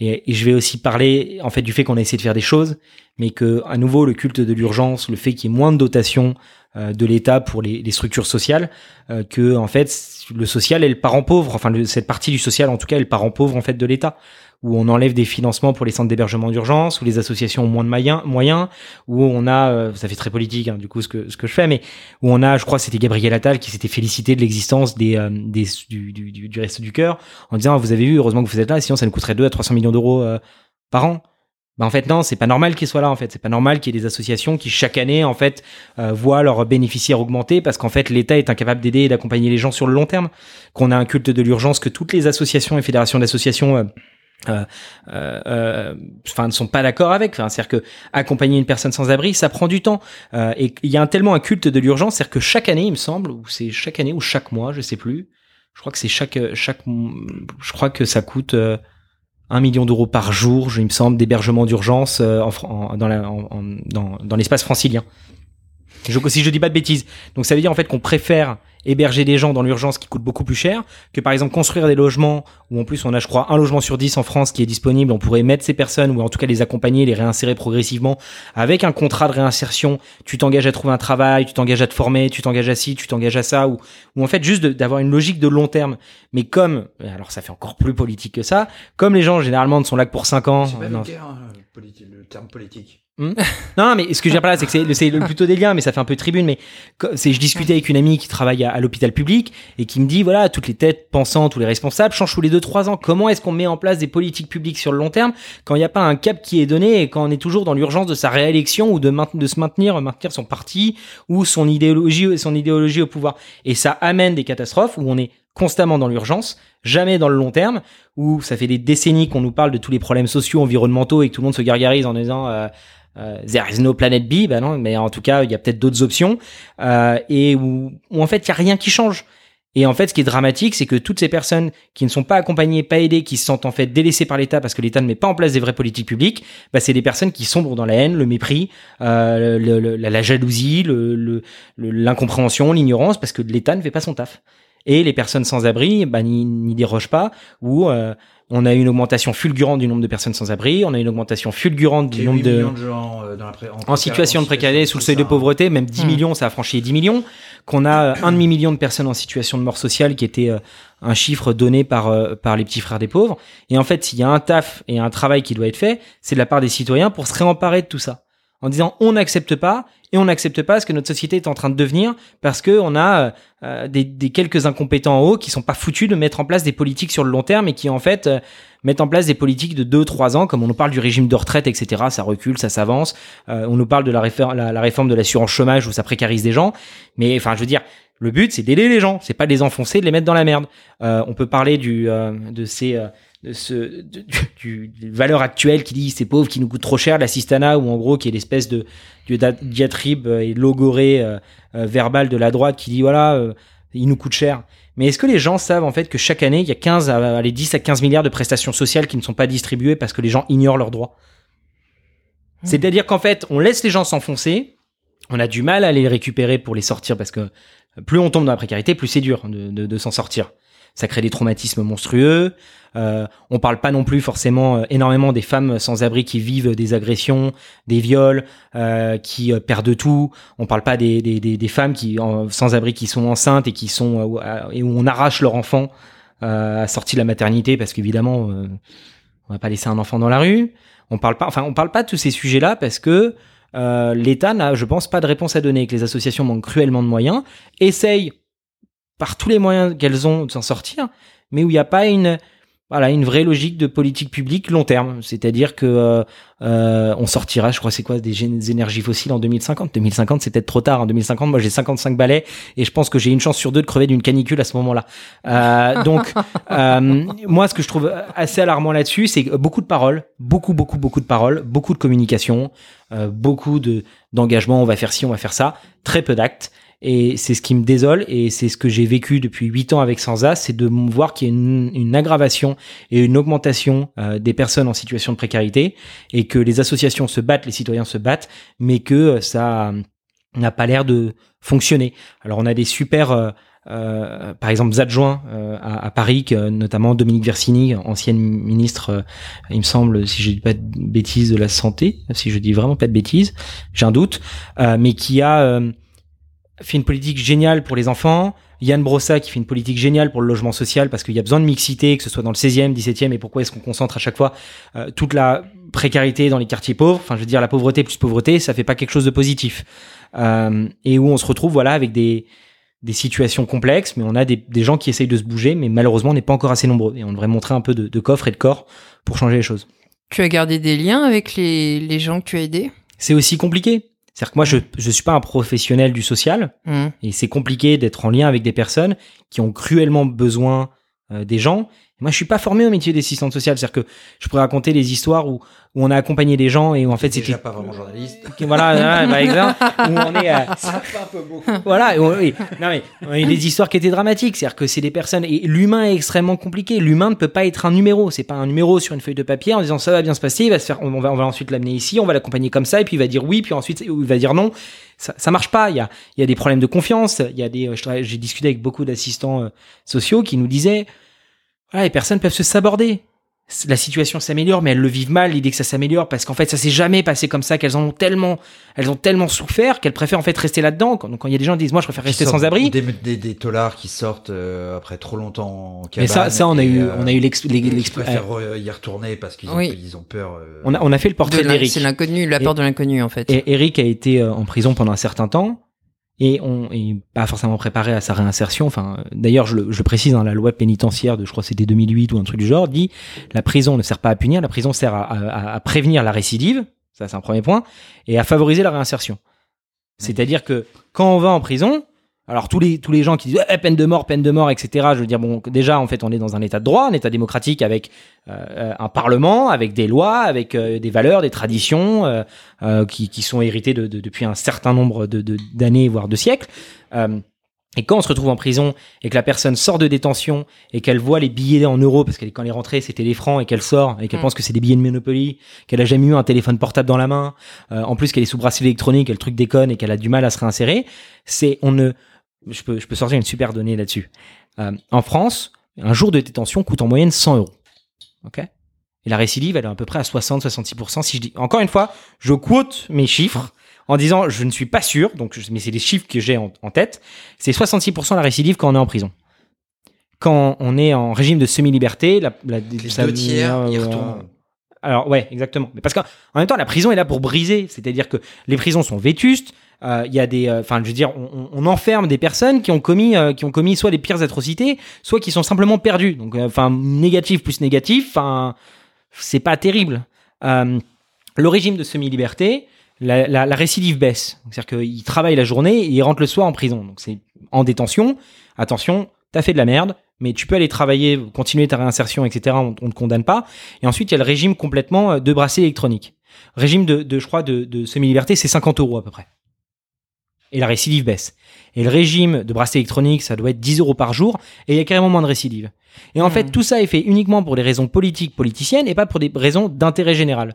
Et, et je vais aussi parler en fait du fait qu'on a essayé de faire des choses, mais que à nouveau le culte de l'urgence, le fait qu'il y ait moins de dotation euh, de l'État pour les, les structures sociales, euh, que en fait le social est le parent pauvre. Enfin, le- cette partie du social, en tout cas, est le parent pauvre en fait de l'État où on enlève des financements pour les centres d'hébergement d'urgence, où les associations ont moins de moyens, moyens où on a, euh, ça fait très politique hein, du coup ce que ce que je fais, mais où on a, je crois, c'était Gabriel Attal qui s'était félicité de l'existence des, euh, des du, du, du, reste du cœur en disant vous avez vu, heureusement que vous êtes là, sinon ça nous coûterait 2 à 300 millions d'euros euh, par an. Bah en fait non, c'est pas normal qu'ils soient là en fait, c'est pas normal qu'il y ait des associations qui chaque année en fait euh, voient leurs bénéficiaires augmenter parce qu'en fait l'État est incapable d'aider et d'accompagner les gens sur le long terme, qu'on a un culte de l'urgence que toutes les associations et fédérations d'associations euh, euh, euh, euh, enfin ne sont pas d'accord avec. Enfin c'est à dire que accompagner une personne sans abri ça prend du temps. Euh, et il y a tellement un culte de l'urgence c'est à dire que chaque année il me semble ou c'est chaque année ou chaque mois je sais plus je crois que c'est chaque chaque je crois que ça coûte euh, un million d'euros par jour je, il me semble d'hébergement d'urgence euh, en, en- dans la dans, l'espace francilien. Je, si je dis pas de bêtises. Donc ça veut dire en fait qu'on préfère héberger des gens dans l'urgence qui coûtent beaucoup plus cher que par exemple construire des logements où en plus on a je crois un logement sur dix en France qui est disponible. On pourrait mettre ces personnes ou en tout cas les accompagner, les réinsérer progressivement avec un contrat de réinsertion. Tu t'engages à trouver un travail, tu t'engages à te former, tu t'engages à ci, tu t'engages à ça ou, ou en fait juste d'avoir une logique de long terme. Mais comme, alors ça fait encore plus politique que ça, comme les gens généralement ne sont là que pour 5 ans. C'est pas non, vulgaire, hein, le terme politique. non, mais ce que je veux dire par là, c'est que c'est- plutôt des liens, mais ça fait un peu tribune. Mais c'est, je discutais avec une amie qui travaille à, à l'hôpital public et qui me dit voilà, toutes les têtes pensantes, tous les responsables changent tous les deux trois ans. Comment est-ce qu'on met en place des politiques publiques sur le long terme quand il n'y a pas un cap qui est donné et quand on est toujours dans l'urgence de sa réélection ou de, de se maintenir, maintenir son parti ou son idéologie, son idéologie au pouvoir? Et ça amène des catastrophes où on est constamment dans l'urgence, jamais dans le long terme, où ça fait des décennies qu'on nous parle de tous les problèmes sociaux, environnementaux et que tout le monde se gargarise en disant euh, euh, there is no planet B, bah non, mais en tout cas il y a peut-être d'autres options euh, et où, où en fait il y a rien qui change. Et en fait, ce qui est dramatique, c'est que toutes ces personnes qui ne sont pas accompagnées, pas aidées, qui se sentent en fait délaissées par l'État parce que l'État ne met pas en place des vraies politiques publiques, bah, c'est des personnes qui sombrent dans la haine, le mépris, euh, la, jalousie, l'incompréhension, l'ignorance, parce que l'État ne fait pas son taf. Et les personnes sans abri bah, n'y n'y dérogent pas, ou euh, on a une augmentation fulgurante du nombre de personnes sans abri, on a une augmentation fulgurante du Il nombre 8 de millions de gens euh, dans la pré- en situation de précarité, sous le seuil de pauvreté, même 10 Hmm. millions, ça a franchi les 10 millions, qu'on a euh, un demi-million de personnes en situation de mort sociale, qui était euh, un chiffre donné par, euh, par les petits frères des pauvres. Et en fait, s'il y a un taf et un travail qui doit être fait, c'est de la part des citoyens pour se réemparer de tout ça. En disant, on n'accepte pas, et on n'accepte pas ce que notre société est en train de devenir, parce que on a euh, euh, des, des quelques incompétents en haut qui sont pas foutus de mettre en place des politiques sur le long terme et qui en fait euh, mettent en place des politiques de 2-3 ans, comme on nous parle du régime de retraite, etc. Ça recule, ça s'avance. Euh, on nous parle de la, réfor- la, la réforme de l'assurance chômage où ça précarise des gens. Mais enfin, je veux dire, le but, c'est d'aider les gens. C'est pas de les enfoncer, de les mettre dans la merde. Euh, on peut parler du, de ces, de ce, de- du, du valeur actuelle qui dit ces pauvres qui nous coûtent trop cher, l'assistanat, ou en gros qui est l'espèce de, de diatribe euh, et logorée euh, euh, verbale de la droite qui dit voilà, euh, il nous coûte cher. Mais est-ce que les gens savent en fait que chaque année, il y a 15 à, allez, 10 à 15 milliards de prestations sociales qui ne sont pas distribuées parce que les gens ignorent leurs droits? C'est-à-dire qu'en fait, on laisse les gens s'enfoncer, on a du mal à les récupérer pour les sortir parce que plus on tombe dans la précarité, plus c'est dur de, de, de s'en sortir. Ça crée des traumatismes monstrueux. Euh, on parle pas non plus forcément euh, énormément des femmes sans abri qui vivent des agressions, des viols, euh, qui euh, perdent tout. On parle pas des, des, des, des femmes qui sans abri qui sont enceintes et qui sont euh, et où on arrache leur enfant euh, à sortie de la maternité parce qu'évidemment euh, on va pas laisser un enfant dans la rue. On parle pas, enfin on parle pas de tous ces sujets-là parce que euh, l'État n'a, je pense, pas de réponse à donner, et que les associations manquent cruellement de moyens, essayent par tous les moyens qu'elles ont de s'en sortir, mais où il n'y a pas une, voilà, une vraie logique de politique publique long terme. C'est-à-dire que euh, euh, on sortira, je crois, c'est quoi, des, énergies fossiles en 2050. 2050, c'est peut-être trop tard. En 2050, moi, j'ai 55 balais et je pense que j'ai une chance sur deux de crever d'une canicule à ce moment-là. Euh, donc, euh, moi, ce que je trouve assez alarmant là-dessus, c'est beaucoup de paroles, beaucoup, beaucoup, beaucoup de paroles, beaucoup de communication, euh, beaucoup de d'engagement. On va faire ci, on va faire ça. Très peu d'actes. Et c'est ce qui me désole et c'est ce que j'ai vécu depuis huit ans avec Sansa, c'est de voir qu'il y a une, une aggravation et une augmentation euh, des personnes en situation de précarité et que les associations se battent, les citoyens se battent, mais que euh, ça euh, n'a pas l'air de fonctionner. Alors on a des super, euh, euh, par exemple, adjoints euh, à, à Paris, que, notamment Dominique Versini, ancienne ministre, euh, il me semble, si je dis pas de bêtises, de la santé, si je dis vraiment pas de bêtises, j'ai un doute, euh, mais qui a euh, fait une politique géniale pour les enfants. Yann Brossa qui fait une politique géniale pour le logement social parce qu'il y a besoin de mixité, que ce soit dans le 16e, 17e, et pourquoi est-ce qu'on concentre à chaque fois euh, toute la précarité dans les quartiers pauvres, enfin je veux dire la pauvreté plus pauvreté, ça fait pas quelque chose de positif. Euh, et où on se retrouve voilà avec des, des situations complexes, mais on a des, des gens qui essayent de se bouger, mais malheureusement on n'est pas encore assez nombreux. Et on devrait montrer un peu de, de coffre et de corps pour changer les choses. Tu as gardé des liens avec les, les gens que tu as aidés? C'est aussi compliqué. C'est-à-dire que moi, je je suis pas un professionnel du social, Hmm. Et c'est compliqué d'être en lien avec des personnes qui ont cruellement besoin euh, des gens. Moi, je suis pas formé au métier d'assistante sociale. C'est-à-dire que je pourrais raconter des histoires où, où on a accompagné des gens et où en fait c'était déjà pas vraiment journaliste. voilà, par exemple, où on est à- Ça fait un peu beaucoup. voilà, on- oui. non mais on a eu des histoires qui étaient dramatiques, c'est-à-dire que c'est des personnes et l'humain est extrêmement compliqué. L'humain ne peut pas être un numéro, c'est pas un numéro sur une feuille de papier en disant ça va bien se passer, il va se faire, on va, on va ensuite l'amener ici, on va l'accompagner comme ça et puis il va dire oui, puis ensuite il va dire non. Ça, ça marche pas. Il y a, il y a des problèmes de confiance. Il y a des, euh, j'ai discuté avec beaucoup d'assistants euh, sociaux qui nous disaient, voilà, les personnes peuvent se saborder. La situation s'améliore, mais elles le vivent mal, l'idée que ça s'améliore, parce qu'en fait, ça s'est jamais passé comme ça, qu'elles en ont tellement, elles ont tellement souffert qu'elles préfèrent en fait rester là-dedans. Quand- Donc, quand il y a des gens qui disent, moi, je préfère rester sans abri. Des, des, des taulards qui sortent euh, après trop longtemps en Mais ça, ça, on a eu, euh, on a eu l'ex- les- qui l'ex- préfèrent euh, y retourner parce qu'ils ont, Oui. ils ont peur. euh, on a, on a fait le De portrait d'Eric. C'est l'inconnu, la Et- peur de l'inconnu en fait. Et Eric a été euh, en prison pendant un certain temps et on est pas forcément préparé à sa réinsertion. Enfin, d'ailleurs, je le, je le précise dans la loi pénitentiaire de, je crois, c'était 2008 ou un truc du genre, dit la prison ne sert pas à punir, la prison sert à, à- à prévenir la récidive. Ça, c'est un premier point, et à favoriser la réinsertion. C'est-à-dire que quand on va en prison, alors tous les tous les gens qui disent Eh, peine de mort, peine de mort, etc. Je veux dire bon, déjà en fait on est dans un état de droit, un état démocratique avec euh, un parlement, avec des lois, avec euh, des valeurs, des traditions euh, euh, qui, qui sont héritées de, de- depuis un certain nombre de de- d'années voire de siècles. Euh, et quand on se retrouve en prison et que la personne sort de détention et qu'elle voit les billets en euros parce que quand elle est rentrée c'était des francs et qu'elle sort et qu'elle Mm. pense que c'est des billets de Monopoly, qu'elle a jamais eu un téléphone portable dans la main, euh, en plus qu'elle est sous bracelet électronique, et le truc déconne et qu'elle a du mal à se réinsérer, c'est on ne je peux je peux sortir une super donnée là-dessus. Euh, en France, un jour de détention coûte en moyenne 100 euros. Ok? Et la récidive, elle est à peu près à 60-66%. Si je dis encore une fois, je quote mes chiffres en disant je ne suis pas sûr, donc mais c'est les chiffres que j'ai en, en tête. C'est 66% la récidive quand on est en prison. Quand on est en régime de semi-liberté, la, la Les deux tiers, ils euh, retournent. Alors ouais, exactement. Mais parce qu'en en même temps, la prison est là pour briser. C'est-à-dire que les prisons sont vétustes. euh, Il y a des, euh, enfin, je veux dire, on, enferme des personnes qui ont commis, euh, qui ont commis soit les pires atrocités, soit qui sont simplement perdues. Donc, euh, enfin, négatif plus négatif, enfin, c'est pas terrible. Euh, le régime de semi-liberté, la, la, récidive baisse. C'est-à-dire qu'il travaille la journée et il rentre le soir en prison. Donc c'est en détention. Attention, t'as fait de la merde, mais tu peux aller travailler, continuer ta réinsertion, etc. On, ne te condamne pas. Et ensuite, il y a le régime complètement euh, de bracelet électronique. Régime de, de je crois, de, de semi-liberté, c'est 50 euros à peu près. Et la récidive baisse. Et le régime de bracelet électronique, ça doit être 10 euros par jour, et il y a carrément moins de récidive. Et en Hmm. fait, tout ça est fait uniquement pour des raisons politiques, politiciennes, et pas pour des raisons d'intérêt général.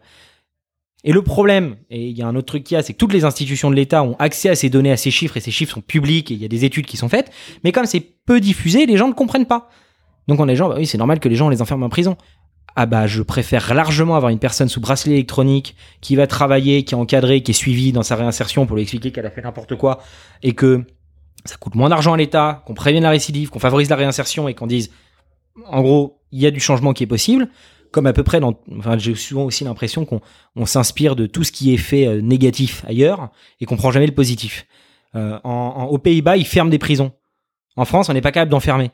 Et le problème, et il y a un autre truc qu'il y a, c'est que toutes les institutions de l'État ont accès à ces données, à ces chiffres, et ces chiffres sont publics, et il y a des études qui sont faites, mais comme c'est peu diffusé, les gens ne comprennent pas. Donc on est gens, bah oui, c'est normal que les gens les enferment en prison. Ah bah je préfère largement avoir une personne sous bracelet électronique qui va travailler, qui est encadrée, qui est suivie dans sa réinsertion pour lui expliquer qu'elle a fait n'importe quoi et que ça coûte moins d'argent à l'État, qu'on prévienne la récidive, qu'on favorise la réinsertion et qu'on dise en gros, il y a du changement qui est possible, comme à peu près dans enfin j'ai souvent aussi l'impression qu'on on s'inspire de tout ce qui est fait euh, négatif ailleurs et qu'on prend jamais le positif. Euh, en, en- aux Pays-Bas, ils ferment des prisons. En France, on n'est pas capable d'enfermer.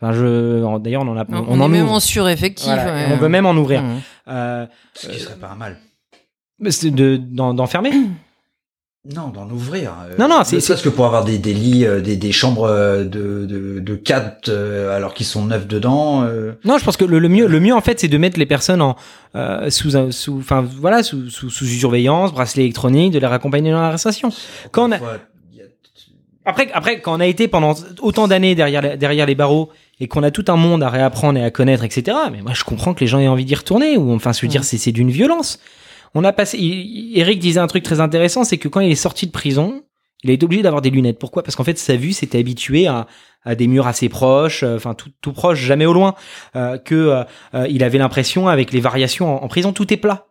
Enfin, je, d'ailleurs, on en a, On, on, est en même ouvre. en sureffectif. Voilà, ouais. et on veut même en ouvrir. Mmh. Euh, Ce qui serait pas un mal. mais c'est de, d'enfermer. Non, d'en ouvrir. euh, Non, non, c'est- serait-ce que pour avoir des, des lits, euh, des, des chambres euh, de, de, de 4 alors qu'ils sont neufs dedans. euh. Non, je pense que le, le mieux, le mieux en fait, c'est de mettre les personnes en euh, sous, un- sous, enfin voilà, sous, sous, sous surveillance, bracelet électronique, de les raccompagner dans la réinsertion. Quand on a- Après, après, quand on a été pendant autant d'années derrière, les- derrière les barreaux et qu'on a tout un monde à réapprendre et à connaître, etc. Mais moi, je comprends que les gens aient envie d'y retourner. Ou enfin, veux dire, Mm. c'est c'est d'une violence. On a passé. Eric disait un truc très intéressant, c'est que quand il est sorti de prison, il a été obligé d'avoir des lunettes. Pourquoi? Parce qu'en fait, sa vue s'était habituée à, des murs assez proches, euh, enfin tout, tout proche, jamais au loin. euh, que euh, euh, il avait l'impression, avec les variations en, prison, tout est plat.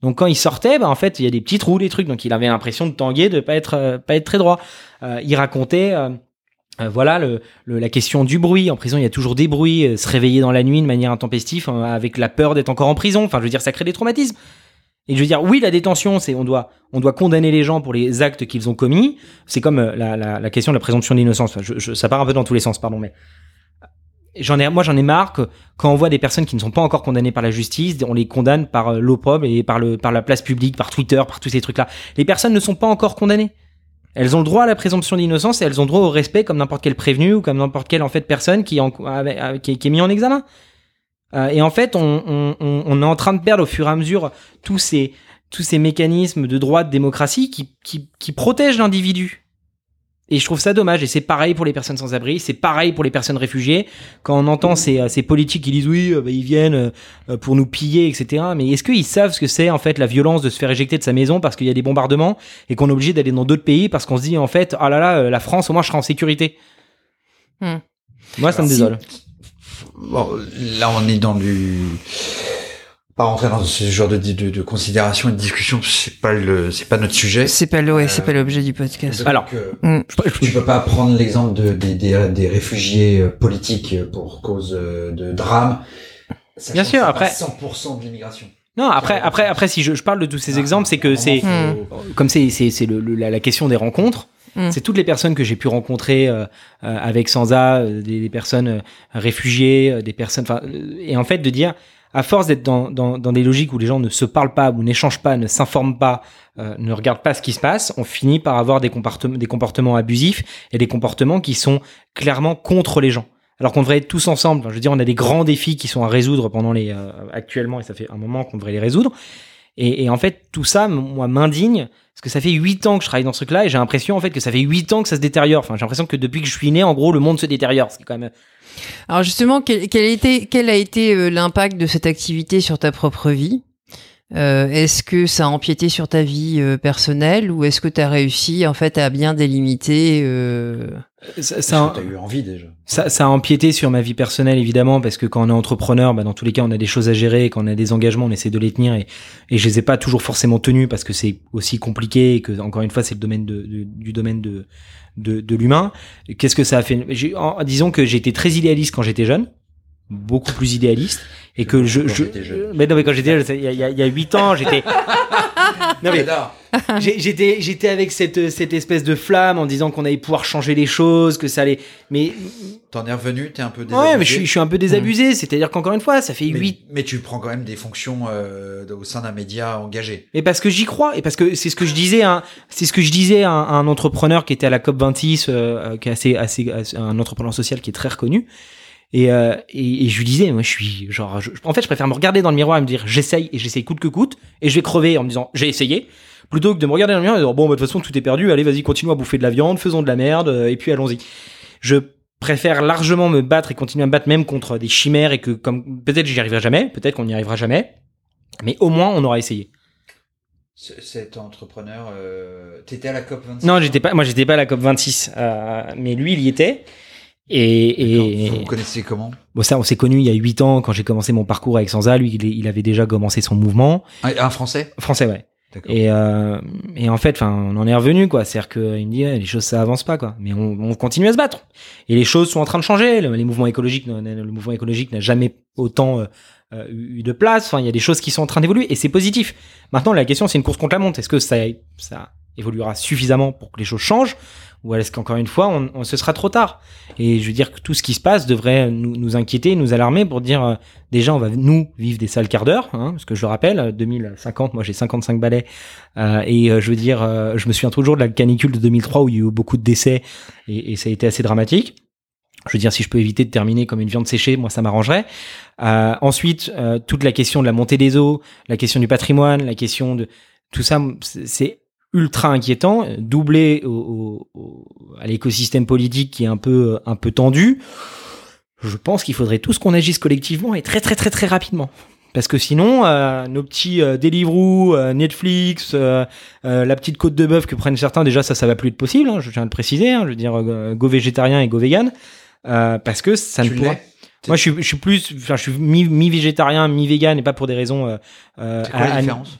Donc quand il sortait, bah, en fait, il y a des petits trous, des trucs. Donc il avait l'impression de tanguer, de pas être, pas être très droit. Il racontait, voilà, la question du bruit. En prison, il y a toujours des bruits. se réveiller dans la nuit de manière intempestive, avec la peur d'être encore en prison. Enfin, je veux dire, ça crée des traumatismes. Et je veux dire, oui, la détention, c'est on doit, on doit condamner les gens pour les actes qu'ils ont commis. C'est comme euh, la, la, la question de la présomption d'innocence. Je, je- ça part un peu dans tous les sens, pardon, mais j'en ai, moi, j'en ai marre que quand on voit des personnes qui ne sont pas encore condamnées par la justice, on les condamne par euh, l'opprobre et par le, par la place publique, par Twitter, par tous ces trucs-là. Les personnes ne sont pas encore condamnées. Elles ont le droit à la présomption d'innocence et elles ont le droit au respect comme n'importe quel prévenu ou comme n'importe quelle en fait personne qui est, qui est, qui est mis en examen. Euh, et en fait, on, on, on, on est en train de perdre au fur et à mesure tous ces tous ces mécanismes de droit de démocratie qui, qui, qui protègent l'individu. Et je trouve ça dommage. Et c'est pareil pour les personnes sans abri, c'est pareil pour les personnes réfugiées. Quand on entend ces, ces politiques qui disent oui, euh, bah, ils viennent euh, pour nous piller, etc. Mais est-ce qu'ils savent ce que c'est en fait la violence de se faire éjecter de sa maison parce qu'il y a des bombardements et qu'on est obligé d'aller dans d'autres pays parce qu'on se dit en fait ah là là la France au moins je serai en sécurité. Hmm. Moi ça me si- désole. Bon, là, on est dans du. Pas rentrer dans ce genre de, de, de considération et de discussion, c'est pas le, c'est pas notre sujet. C'est pas le, ouais, c'est Euh, pas l'objet du podcast. Donc, Alors, euh, Mm. tu peux pas prendre l'exemple de, des, des, des réfugiés euh, politiques pour cause euh, de drame. Bien sûr, c'est après- pas 100% de l'immigration. Non après après après si je, je parle de tous ces exemples c'est que c'est Hmm. comme c'est c'est c'est le, le- la, la question des rencontres. Mm. C'est toutes les personnes que j'ai pu rencontrer euh, euh, avec Sansa, euh, des, des personnes euh, réfugiées, des personnes. Et en fait de dire, à force d'être dans, dans, dans des logiques où les gens ne se parlent pas, ou n'échangent pas, ne s'informent pas, euh, ne regardent pas ce qui se passe, on finit par avoir des comportements, des comportements abusifs et des comportements qui sont clairement contre les gens. Alors qu'on devrait être tous ensemble. Je veux dire, on a des grands défis qui sont à résoudre pendant les euh, actuellement, et ça fait un moment qu'on devrait les résoudre. Et, et en fait, tout ça, moi, m'indigne parce que ça fait huit ans que je travaille dans ce truc-là et j'ai l'impression en fait que ça fait huit ans que ça se détériore. Enfin, j'ai l'impression que depuis que je suis né, en gros, le monde se détériore. C'est quand même. Alors justement, quel, quel, était, quel a été euh, l'impact de cette activité sur ta propre vie? Euh, Est-ce que ça a empiété sur ta vie euh, personnelle ou est-ce que tu as réussi en fait à bien délimiter euh... Ça, t'as eu envie déjà. ça, ça a empiété sur ma vie personnelle évidemment parce que quand on est entrepreneur, bah, dans tous les cas, on a des choses à gérer. Quand on a des engagements, on essaie de les tenir et, et je les ai pas toujours forcément tenus parce que c'est aussi compliqué et que encore une fois, c'est le domaine de, de- du domaine de de, de l'humain. Qu'est-ce que ça a fait? En- Disons que j'étais très idéaliste quand j'étais jeune, beaucoup plus idéaliste, et que je, Quand je mais non mais quand j'étais il y a, il y a- il y a huit ans, j'étais non mais j'étais j'étais avec cette cette espèce de flamme en disant qu'on allait pouvoir changer les choses, que ça allait. Mais T'en es revenu, t'es un peu désabusé. ouais, mais je suis je suis un peu désabusé. C'est-à-dire qu'encore une fois, ça fait mais, huit. mais tu prends quand même des fonctions euh, au sein d'un média engagé. Mais parce que j'y crois et parce que c'est ce que je disais, à un- c'est ce que je disais à un, à un entrepreneur qui était à la COP 26, euh, euh, qui est assez, assez, assez- un entrepreneur social qui est très reconnu. Et, euh, et, et je lui disais, moi je suis genre, je- en fait, je préfère me regarder dans le miroir et me dire, j'essaye et j'essaye coûte que coûte, et je vais crever en me disant, j'ai essayé, plutôt que de me regarder dans le miroir et de dire, bon, bah, de toute façon, tout est perdu, allez, vas-y, continue à bouffer de la viande, faisons de la merde, euh, et puis allons-y. Je préfère largement me battre et continuer à me battre même contre des chimères et que comme peut-être j'y arriverai jamais, peut-être qu'on n'y arrivera jamais, mais au moins on aura essayé. Cet entrepreneur, euh, t'étais à la COP 26 Non, j'étais pas. Moi, j'étais pas à la COP 26, euh, mais lui, il y était. Et, et Vous vous connaissez comment? Bon, ça, on s'est connus il y a huit ans quand j'ai commencé mon parcours avec Sansa. Lui, il, il avait déjà commencé son mouvement un, un Français? Français, ouais. Et, euh, et en fait, enfin, on en est revenu, quoi. C'est-à-dire qu'il me dit, les choses, ça avance pas, quoi. Mais on, on continue à se battre. Et les choses sont en train de changer. Le, les mouvements écologiques, le mouvement écologique n'a jamais autant euh, euh, eu de place. Enfin, il y a des choses qui sont en train d'évoluer et c'est positif. Maintenant, la question, c'est une course contre la montre. Est-ce que ça, ça évoluera suffisamment pour que les choses changent? Ou est-ce qu'encore une fois, on, on, ce sera trop tard? Et je veux dire que tout ce qui se passe devrait nous, nous inquiéter, nous alarmer pour dire euh, déjà, on va nous vivre des sales quarts d'heure, hein, parce que je le rappelle, 2050, moi j'ai 55 balais, euh, et euh, je veux dire, euh, je me souviens toujours de la canicule de 2003 où il y a eu beaucoup de décès et, et ça a été assez dramatique. Je veux dire, si je peux éviter de terminer comme une viande séchée, moi ça m'arrangerait. Euh, ensuite, euh, toute la question de la montée des eaux, la question du patrimoine, la question de tout ça, c'est ultra inquiétant, doublé au, au, à l'écosystème politique qui est un peu un peu tendu. Je pense qu'il faudrait tous qu'on agisse collectivement et très très très très rapidement. Parce que sinon, euh, nos petits euh, Deliveroo, euh, Netflix, euh, euh, la petite côte de bœuf que prennent certains, déjà ça, ça va plus être possible. Hein, je tiens à le préciser. Hein, je veux dire, euh, go végétarien et go vegan, euh, parce que ça Tu ne pourra. Moi, je suis, je suis plus, enfin, je suis mi, mi végétarien, mi vegan, et pas pour des raisons. Euh, euh, C'est quoi la à- différence?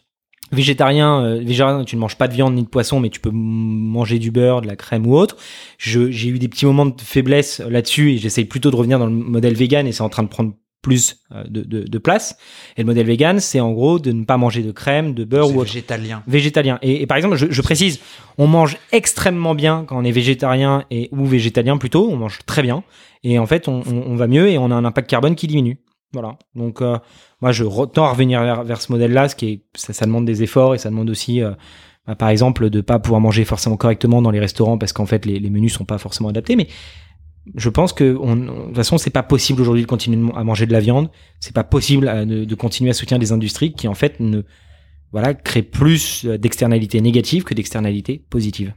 Végétarien, euh, végétarien, tu ne manges pas de viande ni de poisson, mais tu peux manger du beurre, de la crème ou autre. Je, j'ai eu des petits moments de faiblesse là-dessus et j'essaye plutôt de revenir dans le modèle vegan et c'est en train de prendre plus euh, de, de, de place. Et le modèle vegan, c'est en gros de ne pas manger de crème, de beurre ou autre. végétalien. Végétalien. Et, et par exemple, je, je précise, on mange extrêmement bien quand on est végétarien et ou végétalien plutôt. On mange très bien. Et en fait, on, on, on va mieux et on a un impact carbone qui diminue. Voilà. Donc, euh, moi, je tends à revenir vers, ce modèle-là, ce qui ça, demande des efforts et ça demande aussi, euh, bah, par exemple, de pas pouvoir manger forcément correctement dans les restaurants parce qu'en fait, les, les menus sont pas forcément adaptés. Mais je pense que, de toute façon, c'est pas possible aujourd'hui de continuer à manger de la viande. C'est pas possible euh, de, continuer à soutenir des industries qui, en fait, ne, voilà, créent plus d'externalités négatives que d'externalités positives.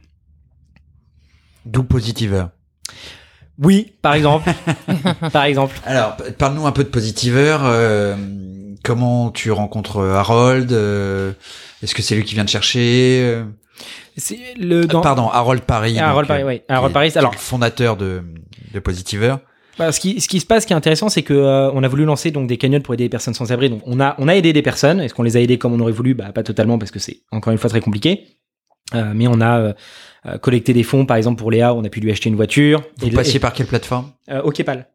D'où Positiver. Oui, par exemple. par exemple. Alors, parle-nous un peu de Positiver. euh, comment tu rencontres Harold euh, Est-ce que c'est lui qui vient te chercher euh, C'est le, dans, Pardon, Harold Paris. Ah, Harold donc, Paris, euh, oui. Harold Paris, alors- le fondateur de, de Positiver. Bah, ce, qui, ce qui se passe, ce qui est intéressant, c'est que euh, on a voulu lancer donc des cagnottes pour aider les personnes sans abri. Donc on a on a aidé des personnes. Est-ce qu'on les a aidées comme on aurait voulu? Bah pas totalement parce que c'est encore une fois très compliqué. Euh, mais on a euh, collecté des fonds, par exemple pour Léa, on a pu lui acheter une voiture. Vous Et- passiez par quelle plateforme? Euh, Okepal,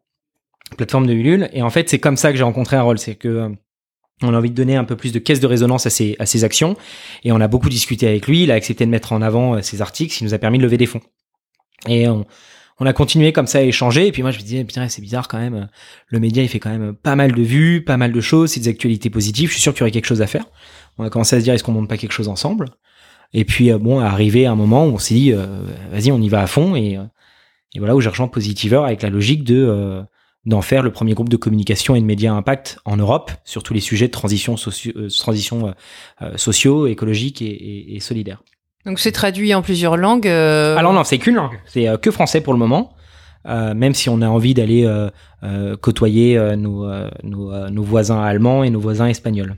plateforme de Ulule. Et en fait, c'est comme ça que j'ai rencontré Harold. C'est que euh, on a envie de donner un peu plus de caisse de résonance à ses, à ses actions. Et on a beaucoup discuté avec lui. Il a accepté de mettre en avant ses articles, ce qui nous a permis de lever des fonds. Et on, on a continué comme ça à échanger. Et puis moi, je me disais, putain, c'est bizarre quand même. Le média, il fait quand même pas mal de vues, pas mal de choses. C'est des actualités positives. Je suis sûr qu'il y aurait quelque chose à faire. On a commencé à se dire, est-ce qu'on monte pas quelque chose ensemble? Et puis, euh, bon, arrivé à un moment où on s'est dit, euh, vas-y, on y va à fond. Et, euh, et voilà où j'ai rejoint Positiver avec la logique de d'en faire le premier groupe de communication et de médias impact en Europe sur tous les sujets de transition, socio euh, transition euh, sociaux, écologiques et, et, et solidaires. Donc c'est traduit en plusieurs langues. euh, Alors non, c'est qu'une langue, c'est que français pour le moment. Euh, même si on a envie d'aller euh, euh, côtoyer nos, nos, nos voisins allemands et nos voisins espagnols.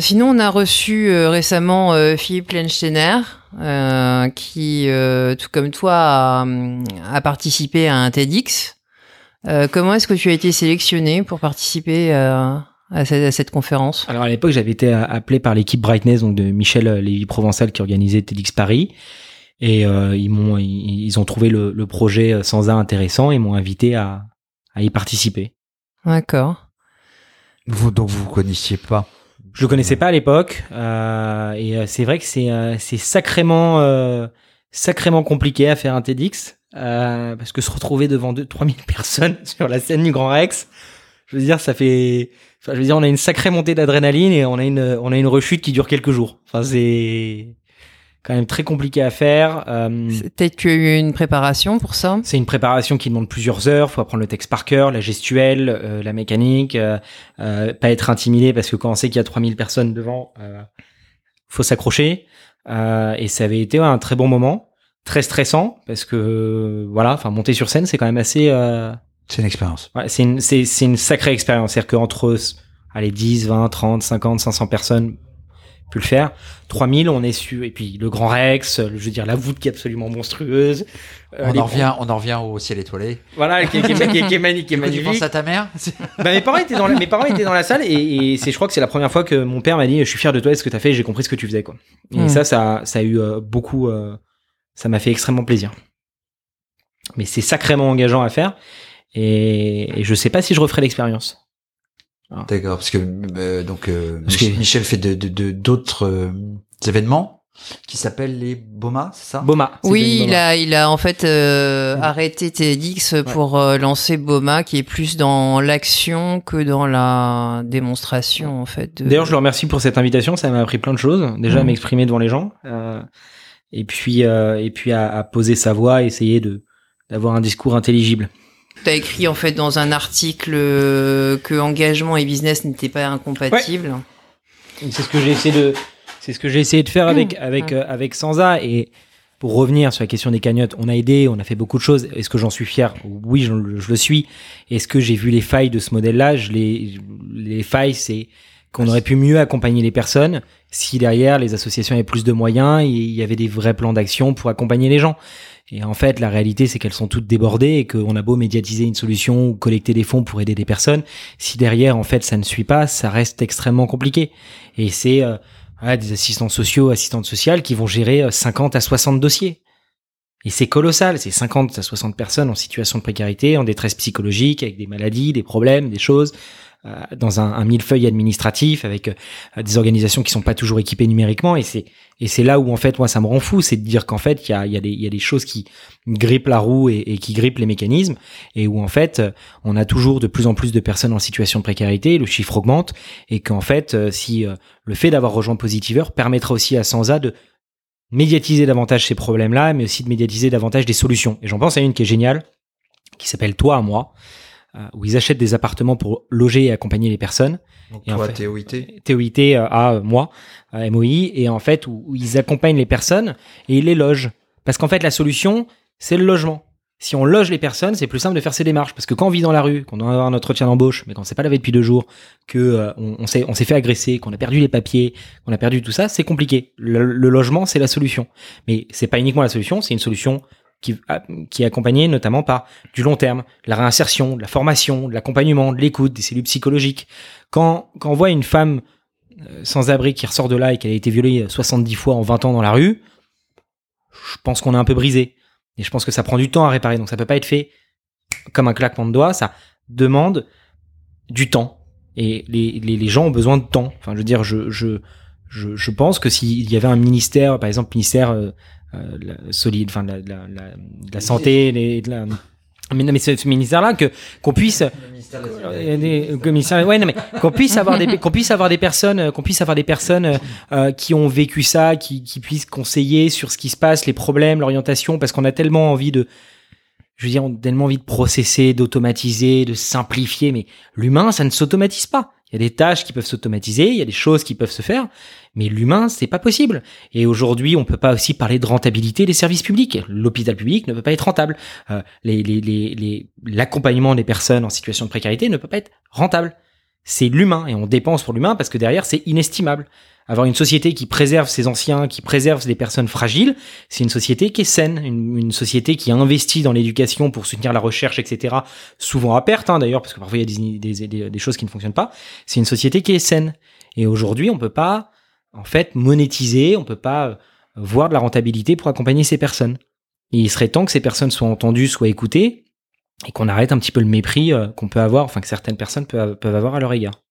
Sinon, on a reçu récemment Philippe Lensteiner, qui, tout comme toi, a, a participé à un TEDx. Comment est-ce que tu as été sélectionné pour participer à, cette, à cette conférence? Alors à l'époque, j'avais été appelé par l'équipe Brightness, donc de Michel Lévy-Provençal qui organisait TEDx Paris. Et euh, ils m'ont, ils, ils ont trouvé le, le projet sans A intéressant et m'ont invité à, à y participer. D'accord. Vous, donc vous connaissiez pas. Je le connaissais pas à l'époque euh, et euh, c'est vrai que c'est euh, c'est sacrément euh, sacrément compliqué à faire un TEDx euh, parce que se retrouver devant 2 3000 personnes sur la scène du Grand Rex, je veux dire ça fait enfin, je veux dire on a une sacrée montée d'adrénaline et on a une on a une rechute qui dure quelques jours. Enfin c'est quand même très compliqué à faire. Euh, C'est- Peut-être que tu as eu une préparation pour ça c'est une préparation qui demande plusieurs heures. Faut apprendre le texte par cœur, la gestuelle, euh, la mécanique, euh, euh, pas être intimidé parce que quand on sait qu'il y a 3000 personnes devant, euh, faut s'accrocher. Euh, et ça avait été ouais, un très bon moment, très stressant parce que euh, voilà, enfin monter sur scène, c'est quand même assez. euh, C'est une expérience. ouais, c'est une c'est c'est une sacrée expérience. C'est-à-dire qu'entre allez 10, 20, 30, 50, 500 personnes, pu le faire. 3000, on est su, et puis le Grand Rex, je veux dire la voûte qui est absolument monstrueuse. Euh, on en revient, on en revient au ciel étoilé. Voilà, qui, qui, qui, qui est magnifique. Tu penses à ta mère bah, mes parents étaient dans la, mes parents étaient dans la salle et, et c'est, je crois que c'est la première fois que mon père m'a dit, je suis fier de toi, ce que t'as fait, j'ai compris ce que tu faisais, quoi. Et Mm. ça, ça, ça a eu euh, beaucoup, euh, ça m'a fait extrêmement plaisir. Mais c'est sacrément engageant à faire et, et je sais pas si je referai l'expérience. D'accord, parce que euh, donc euh, Parce Mich- que- Michel fait de de- de- d'autres euh, événements qui s'appellent les BOMA, c'est ça? Boma. Oui, il a, il a en fait euh, arrêté TEDx pour euh, lancer Boma, qui est plus dans l'action que dans la démonstration en fait. de- D'ailleurs, je le remercie pour cette invitation. Ça m'a appris plein de choses. Déjà, à Mhm. m'exprimer devant les gens, euh, et puis euh, et puis à, à poser sa voix, essayer de d'avoir un discours intelligible. T'as écrit en fait dans un article euh, que engagement et business n'étaient pas incompatibles. C'est ce que j'ai essayé de, c'est ce que j'ai essayé de faire avec avec euh, avec Sansa. Et pour revenir sur la question des cagnottes, on a aidé, on a fait beaucoup de choses. Est-ce que j'en suis fier? Oui, je, je le suis. Est-ce que j'ai vu les failles de ce modèle-là? Je les les failles, c'est qu'on aurait pu mieux accompagner les personnes si derrière les associations avaient plus de moyens, et il y avait des vrais plans d'action pour accompagner les gens. Et en fait, la réalité, c'est qu'elles sont toutes débordées et qu'on a beau médiatiser une solution ou collecter des fonds pour aider des personnes, si derrière, en fait, ça ne suit pas, ça reste extrêmement compliqué. Et c'est euh, des assistants sociaux, assistantes sociales qui vont gérer euh, 50 à 60 dossiers. Et c'est colossal, c'est 50 à 60 personnes en situation de précarité, en détresse psychologique, avec des maladies, des problèmes, des choses, euh, dans un, un millefeuille administratif, avec euh, des organisations qui sont pas toujours équipées numériquement. Et c'est et c'est là où en fait moi ça me rend fou, c'est de dire qu'en fait il y a, il y, a des- il y a des choses qui grippent la roue et, et qui grippent les mécanismes, et où en fait euh, on a toujours de plus en plus de personnes en situation de précarité, le chiffre augmente, et qu'en fait euh, si euh, le fait d'avoir rejoint Positiver permettra aussi à Sansa de médiatiser davantage ces problèmes-là, mais aussi de médiatiser davantage des solutions. Et j'en pense à une qui est géniale, qui s'appelle Toi à moi, euh, où ils achètent des appartements pour loger et accompagner les personnes. Donc Et en toi, fait- TOIT. TOIT euh, à euh, moi, à MOI, et en fait où, où ils accompagnent les personnes et ils les logent. Parce qu'en fait la solution, c'est le logement. Si on loge les personnes, c'est plus simple de faire ces démarches. Parce que quand on vit dans la rue, qu'on doit avoir un entretien d'embauche, mais qu'on ne s'est pas lavé depuis deux jours, que euh, on, on s'est on s'est fait agresser, qu'on a perdu les papiers, qu'on a perdu tout ça, c'est compliqué. Le, le logement, c'est la solution. Mais c'est pas uniquement la solution, c'est une solution qui, est accompagnée notamment par du long terme, la réinsertion, la formation, l'accompagnement, l'écoute, des cellules psychologiques. Quand, quand on voit une femme euh, sans abri qui ressort de là et qu'elle a été violée 70 fois en 20 ans dans la rue, je pense qu'on est un peu brisé. Et je pense que ça prend du temps à réparer. Donc ça peut pas être fait comme un claquement de doigts. Ça demande du temps. Et les, les, gens ont besoin de temps. Enfin, je veux dire, je, je, je, je pense que s'il y avait un ministère, par exemple, ministère euh, euh, la- solide, enfin, de la, la, la, santé, de la, mais non, mais ce, ce ministère-là, que qu'on puisse euh, commissaires- ouais, non, mais qu'on puisse avoir des qu'on puisse avoir des personnes euh, qu'on puisse avoir des personnes euh, euh, qui ont vécu ça qui, qui puissent conseiller sur ce qui se passe les problèmes l'orientation parce qu'on a tellement envie de je veux dire on a tellement envie de processer d'automatiser de simplifier mais l'humain ça ne s'automatise pas il y a des tâches qui peuvent s'automatiser il y a des choses qui peuvent se faire mais l'humain c'est pas possible et aujourd'hui on peut pas aussi parler de rentabilité des services publics l'hôpital public ne peut pas être rentable euh, l'accompagnement des personnes en situation de précarité ne peut pas être rentable. C'est l'humain et on dépense pour l'humain parce que derrière c'est inestimable. Avoir une société qui préserve ses anciens, qui préserve les personnes fragiles, c'est une société qui est saine, une, société qui investit dans l'éducation pour soutenir la recherche, etc. Souvent à perte hein, d'ailleurs parce que parfois il y a des, choses qui ne fonctionnent pas. C'est une société qui est saine. Et aujourd'hui on peut pas en fait monétiser, on peut pas euh, voir de la rentabilité pour accompagner ces personnes. Il serait temps que ces personnes soient entendues, soient écoutées, et qu'on arrête un petit peu le mépris euh, qu'on peut avoir, enfin que certaines personnes peuvent avoir à leur égard.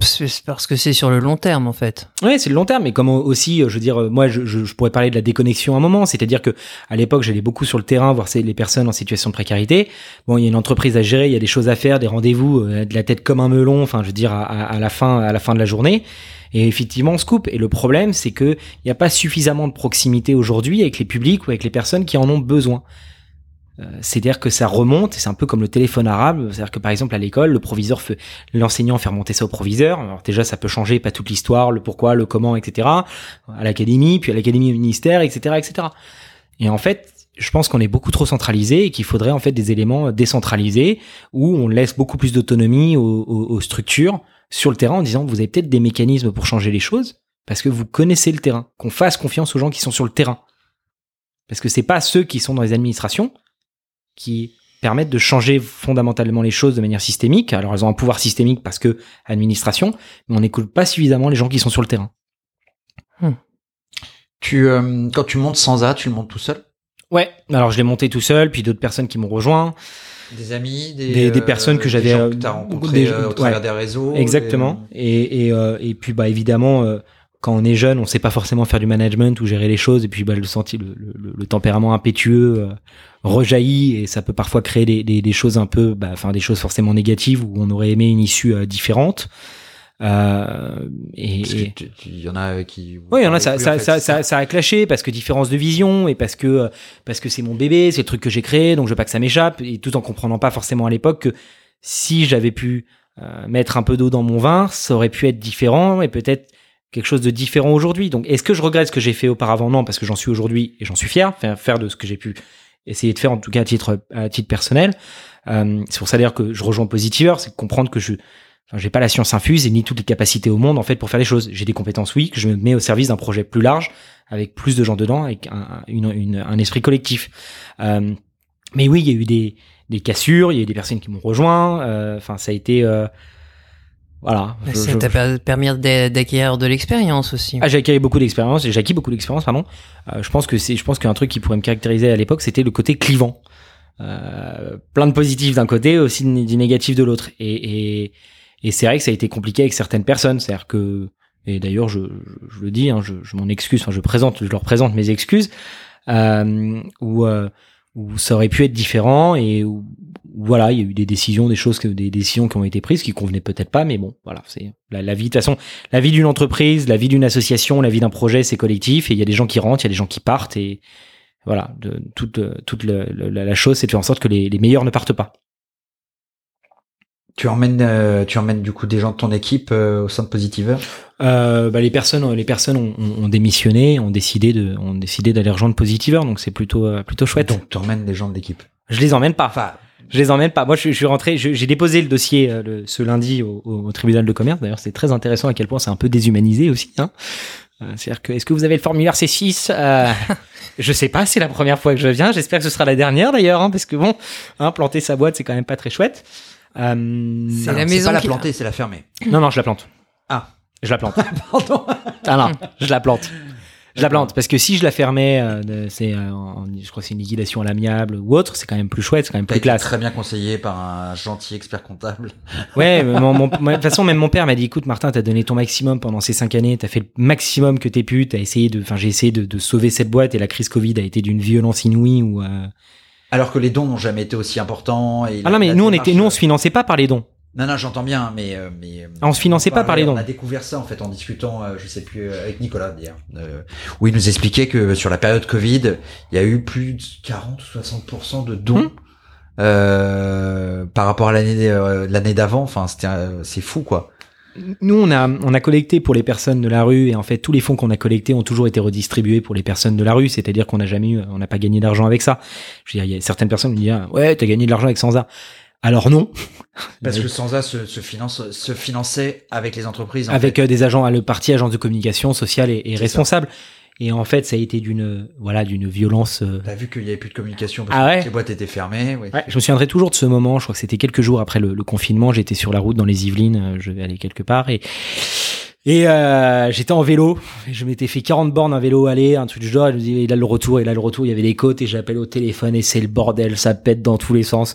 C'est parce que c'est sur le long terme en fait. Ouais, c'est le long terme, mais comme aussi, euh, je veux dire, euh, moi, je, je, pourrais parler de la déconnexion à un moment, c'est-à-dire que à l'époque, j'allais beaucoup sur le terrain voir les personnes en situation de précarité. Bon, il y a une entreprise à gérer, il y a des choses à faire, des rendez-vous, euh, de la tête comme un melon, enfin, je veux dire, à, à la fin, à la fin de la journée. Et effectivement, on se coupe. Et le problème, c'est que il n'y a pas suffisamment de proximité aujourd'hui avec les publics ou avec les personnes qui en ont besoin. Euh, C'est-à-dire que ça remonte, c'est un peu comme le téléphone arabe. C'est-à-dire que par exemple à l'école, le proviseur fait, l'enseignant fait remonter ça au proviseur. Alors déjà, ça peut changer, pas toute l'histoire, le pourquoi, le comment, etc. À l'académie, puis à l'académie au ministère, etc., etc. Et en fait, je pense qu'on est beaucoup trop centralisé et qu'il faudrait en fait des éléments décentralisés où on laisse beaucoup plus d'autonomie aux, aux- aux structures sur le terrain en disant vous avez peut-être des mécanismes pour changer les choses, parce que vous connaissez le terrain, qu'on fasse confiance aux gens qui sont sur le terrain. Parce que c'est pas ceux qui sont dans les administrations qui permettent de changer fondamentalement les choses de manière systémique. Alors elles ont un pouvoir systémique parce que administration, mais on n'écoute pas suffisamment les gens qui sont sur le terrain. Tu, euh, quand tu montes sans A, tu le montes tout seul? Ouais, alors je l'ai monté tout seul, puis d'autres personnes qui m'ont rejoint. Des amis, Des- des personnes que des j'avais, gens euh, que t'as rencontrés des- euh, au travers ouais. des réseaux. Exactement. et- euh, Et, et, euh, et puis bah évidemment, euh, quand on est jeune, on sait pas forcément faire du management ou gérer les choses. Et puis bah, le senti, le, le- le tempérament impétueux euh, rejaillit et ça peut parfois créer des, des, des choses un peu, bah, enfin des choses forcément négatives où on aurait aimé une issue euh, différente. Euh, et, Il y en a qui. oui, il y en a, ça, ça, ça, ça, ça a clashé parce que différence de vision et parce que euh, parce que c'est mon bébé, c'est le truc que j'ai créé, donc je veux pas que ça m'échappe et tout en comprenant pas forcément à l'époque que si j'avais pu mettre un peu d'eau dans mon vin, ça aurait pu être différent et peut-être quelque chose de différent aujourd'hui. Donc, est-ce que je regrette ce que j'ai fait auparavant? Non, parce que j'en suis aujourd'hui et j'en suis fier, faire, de ce que j'ai pu essayer de faire en tout cas à titre à titre personnel. Euh, c'est pour ça d'ailleurs que je rejoins Positiveur, c'est comprendre que je Enfin, j'ai pas la science infuse et ni toutes les capacités au monde en fait pour faire les choses. J'ai des compétences oui que je me mets au service d'un projet plus large avec plus de gens dedans avec un, esprit collectif. Euh, mais oui, il y a eu des, des cassures, il y a eu des personnes qui m'ont rejoint. euh, Enfin, ça a été voilà. je- Ça t'a per- permis d'a- d'acquérir de l'expérience aussi. ah, j'ai acquis beaucoup d'expérience, j'ai acquis beaucoup d'expérience, pardon. Euh, je pense que c'est, je pense qu'un truc qui pourrait me caractériser à l'époque, c'était le côté clivant. Euh, plein de positifs d'un côté, aussi du négatif de l'autre. Et, et, et c'est vrai que ça a été compliqué avec certaines personnes. C'est-à-dire que, et d'ailleurs, je, je, je le dis, hein, je, je m'en excuse, enfin, je présente, je leur présente mes excuses, euh, où, euh, où ça aurait pu être différent et où, voilà, il y a eu des décisions, des choses, des décisions qui ont été prises qui convenaient peut-être pas, mais bon, voilà, c'est la, la vie. De toute façon, la vie d'une entreprise, la vie d'une association, la vie d'un projet, c'est collectif et il y a des gens qui rentrent, il y a des gens qui partent et voilà, de, toute, toute le- le- la, chose, c'est de faire en sorte que les, les meilleurs ne partent pas. Tu emmènes, euh, tu emmènes du coup des gens de ton équipe euh, au sein de Positiveur Euh, bah, les personnes, les personnes ont, ont- ont démissionné, ont décidé de, ont décidé d'aller rejoindre Positiveur, donc c'est plutôt, euh, plutôt chouette. Donc tu emmènes des gens de l'équipe? Je les emmène pas. Enfin, Je les emmène pas. Moi, je, je suis rentré, j'ai déposé le dossier euh, le- ce lundi au, au- au tribunal de commerce. D'ailleurs, c'est très intéressant à quel point c'est un peu déshumanisé aussi. Hein. Euh, C'est-à-dire que, est-ce que vous avez le formulaire C6 euh, Je sais pas, c'est la première fois que je viens. J'espère que ce sera la dernière d'ailleurs, hein, parce que bon, hein, planter sa boîte, c'est quand même pas très chouette. Euh, C'est la maison pas la planter, c'est la fermer. Non, non, je la plante. Ah. Je la plante. Pardon. Ah non, je la plante. Je la plante parce que si je la fermais, euh, c'est, euh, en- je crois que c'est une liquidation à l'amiable ou autre, c'est quand même plus chouette, c'est quand même T'as plus été classe. très bien conseillé par un gentil expert comptable. Ouais, mais mon, mon- de toute façon, même mon père m'a dit, écoute, Martin, t'as donné ton maximum pendant ces cinq années, t'as fait le maximum que t'es pu, t'as essayé de, enfin, j'ai essayé de, de sauver cette boîte et la crise Covid a été d'une violence inouïe ou, euh, Alors que les dons n'ont jamais été aussi importants. Et Ah la- non, mais la nous, on démarche, était, nous, on euh, se finançait pas par les dons. Non, non, j'entends bien, mais, euh, mais. euh, Ah, on se finançait pas par les dons. On a découvert ça en fait en discutant, euh, je sais plus, avec Nicolas d'ailleurs, euh, où il nous expliquait que sur la période Covid, il y a eu plus de 40 ou 60% de dons. Hum. Euh, par rapport à l'année euh, l'année d'avant, enfin c'était c'est fou quoi. Nous, on a, on a collecté pour les personnes de la rue et en fait, tous les fonds qu'on a collectés ont toujours été redistribués pour les personnes de la rue. C'est-à-dire qu'on n'a jamais eu, on n'a pas gagné d'argent avec ça. Je veux dire, il y a certaines personnes qui me disent, ah, ouais, t'as gagné de l'argent avec Sansa. Alors non. Parce que Sansa se, se finance se finançait avec les entreprises. en avec fait. euh, des agents, le parti agence de communication sociale et, et responsable. Et en fait, ça a été d'une, voilà, d'une violence. euh, T'as vu qu'il y avait plus de communication parce Ah que ouais toutes les boîtes étaient fermées. oui. Ouais, je me souviendrai toujours de ce moment. Je crois que c'était quelques jours après le, le confinement. J'étais sur la route dans les Yvelines. euh, Je vais aller quelque part et et euh, j'étais en vélo. Et je m'étais fait 40 bornes en vélo aller, un truc du genre. Je me dis, et là le retour, et là le retour, il y avait des côtes et j'appelle au téléphone et c'est le bordel, ça pète dans tous les sens.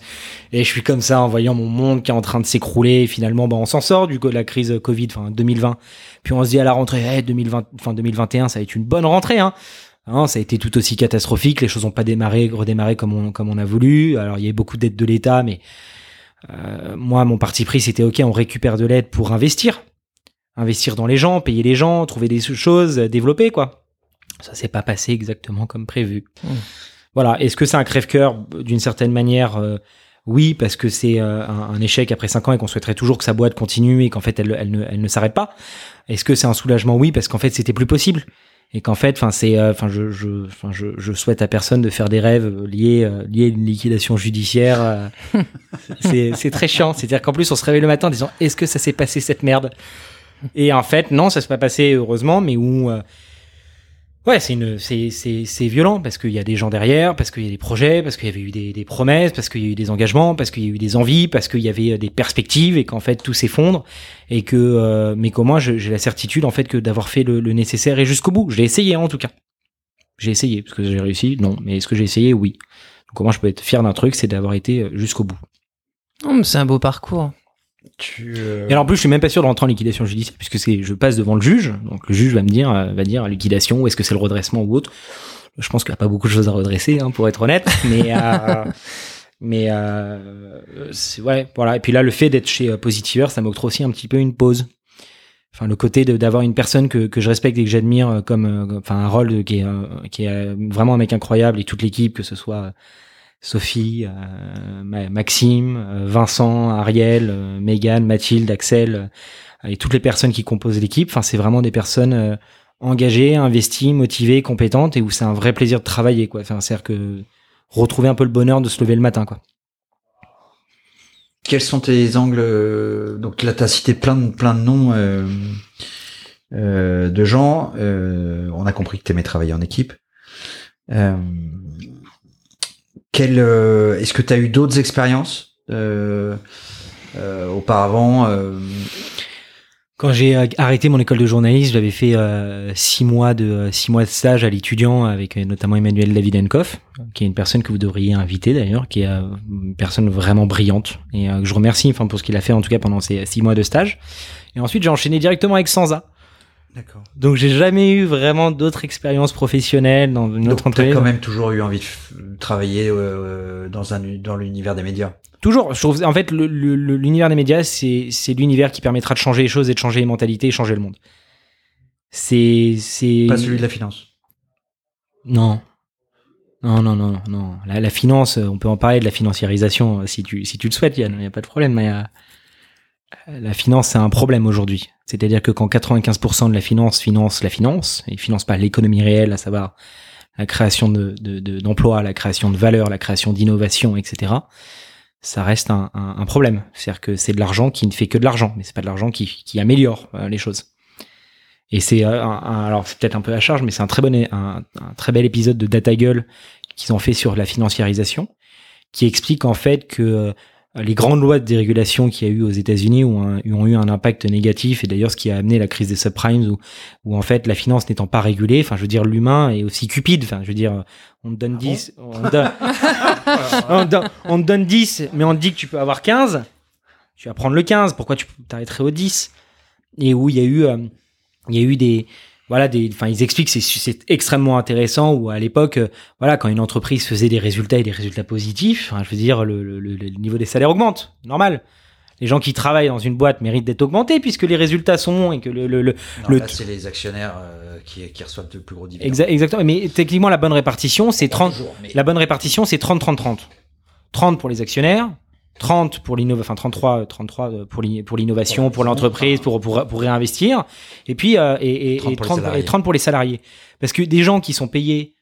Et je suis comme ça en voyant mon monde qui est en train de s'écrouler. Et finalement, bah, on s'en sort du coup de la crise Covid, enfin 2020. Puis on se dit à la rentrée, hey, 2020, enfin 2021, ça va être une bonne rentrée. Hein. Hein, ça a été tout aussi catastrophique. Les choses n'ont pas démarré, redémarré comme on, comme on a voulu. Alors il y a eu beaucoup d'aides de l'État, mais euh, moi mon parti pris c'était ok, on récupère de l'aide pour investir, investir dans les gens, payer les gens, trouver des choses, développer quoi. Ça s'est pas passé exactement comme prévu. Mmh. Voilà. Est-ce que c'est un crève-cœur? D'une certaine manière euh, Oui, parce que c'est euh, un, un échec après cinq ans et qu'on souhaiterait toujours que sa boîte continue et qu'en fait elle, elle ne, elle ne s'arrête pas. Est-ce que c'est un soulagement? Oui, parce qu'en fait c'était plus possible et qu'en fait, enfin c'est, euh, enfin je, je, enfin je, je souhaite à personne de faire des rêves liés, euh, liés à une liquidation judiciaire. euh. c'est, c'est très chiant. C'est-à-dire qu'en plus on se réveille le matin en disant est-ce que ça s'est passé cette merde? Et en fait, non, ça s'est pas passé heureusement, mais où euh, ouais, c'est c'est, c'est, violent parce qu'il y a des gens derrière, parce qu'il y a des projets, parce qu'il y avait eu des, promesses, parce qu'il y a eu des engagements, parce qu'il y a eu des envies, parce qu'il y avait euh, des perspectives et qu'en fait tout s'effondre et que, euh, mais qu'au moins j'ai la certitude en fait que d'avoir fait le, nécessaire et jusqu'au bout. J'ai essayé en tout cas. J'ai essayé parce que j'ai réussi, non, mais est-ce que j'ai essayé? Oui. Donc au je peux être fier d'un truc, c'est d'avoir été jusqu'au bout. Oh, c'est un beau parcours. Tu, euh, Et alors en plus, je suis même pas sûr de rentrer en liquidation judiciaire puisque c'est, je passe devant le juge, donc le juge va me dire, euh, va dire liquidation, ou est-ce que c'est le redressement ou autre? Je pense qu'il n'y a pas beaucoup de choses à redresser, hein, pour être honnête, mais euh, mais euh, c'est ouais, voilà. Et puis là, le fait d'être chez euh, Positiveur, ça m'octroie aussi un petit peu une pause. Enfin, le côté d'avoir une personne que, que je respecte et que j'admire euh, comme, euh, enfin, un rôle qui est euh, qui est euh, vraiment un mec incroyable et toute l'équipe, que ce soit euh, Sophie, euh, Ma- Maxime, euh, Vincent, Ariel, euh, Megan, Mathilde, Axel et toutes les personnes qui composent l'équipe. Enfin, c'est vraiment des personnes engagées, investies, motivées, compétentes et où c'est un vrai plaisir de travailler. Quoi. Enfin, c'est-à-dire que retrouver un peu le bonheur de se lever le matin. Quels sont tes angles Donc là, tu as cité plein de, plein de noms de gens. On a compris que tu aimais travailler en équipe. Quel, euh, Est-ce que tu as eu d'autres expériences euh, euh, auparavant Quand j'ai arrêté mon école de journalisme, j'avais fait six mois de six mois de stage à l'étudiant avec notamment Emmanuel Davidenkoff, qui est une personne que vous devriez inviter d'ailleurs, qui est une personne vraiment brillante et que je remercie enfin pour ce qu'il a fait en tout cas pendant ces six mois de stage. Et ensuite j'ai enchaîné directement avec Sansa. D'accord. Donc j'ai jamais eu vraiment d'autres expériences professionnelles dans une autre entreprise. quand même toujours eu envie de travailler euh, dans un dans l'univers des médias. Toujours. Je trouve, en fait, l'univers des médias, c'est c'est l'univers qui permettra de changer les choses et de changer les mentalités et changer le monde. C'est c'est Pas celui de la finance. Non. Non, non, non, non. La, la finance, euh, on peut en parler de la financiarisation euh, si tu, si tu le souhaites, Yann, il n'y a pas de problème. Mais, euh, la finance, c'est un problème aujourd'hui. C'est-à-dire que quand 95% de la finance finance la finance, et finance pas l'économie réelle, à savoir la création de, de, de- d'emplois, la création de valeur, la création d'innovation, etc., ça reste un, problème. C'est-à-dire que c'est de l'argent qui ne fait que de l'argent, mais c'est pas de l'argent qui, améliore euh, les choses. Et c'est euh, alors c'est peut-être un peu à charge, mais c'est un très bon, un très bel épisode de Data Gueule qu'ils ont fait sur la financiarisation, qui explique en fait que euh, les grandes lois de dérégulation qu'il y a eu aux États-Unis ont, ont eu un impact négatif, et d'ailleurs ce qui a amené la crise des subprimes, où, où en fait la finance n'étant pas régulée, enfin je veux dire l'humain est aussi cupide, enfin je veux dire on te donne 10, on, te donne, on, te donne, on te donne 10, mais on te dit que tu peux avoir 15, tu vas prendre le 15, pourquoi tu t'arrêterais au 10 Et où il y a eu, euh, il y a eu des, voilà, des, enfin ils expliquent que c'est c'est extrêmement intéressant où à l'époque, euh, voilà, quand une entreprise faisait des résultats et des résultats positifs, je veux dire le, le, le- le niveau des salaires augmente, normal. Les gens qui travaillent dans une boîte méritent d'être augmentés puisque les résultats sont bons et que le, le, le- c'est les actionnaires euh, qui, qui reçoivent le plus gros dividende. Exa- exactement. Mais techniquement, la bonne répartition, c'est 30, Toujours, mais- La bonne répartition, c'est 30-30-30. 30 pour les actionnaires, 30 pour l'innovation, enfin 33, 33 pour l'in- pour l'innovation, pour l'entreprise, pour, pour, pour réinvestir, et puis euh, et, et, 30 et pour les 30, salariés. et 30 pour les salariés. Parce que des gens qui sont payés,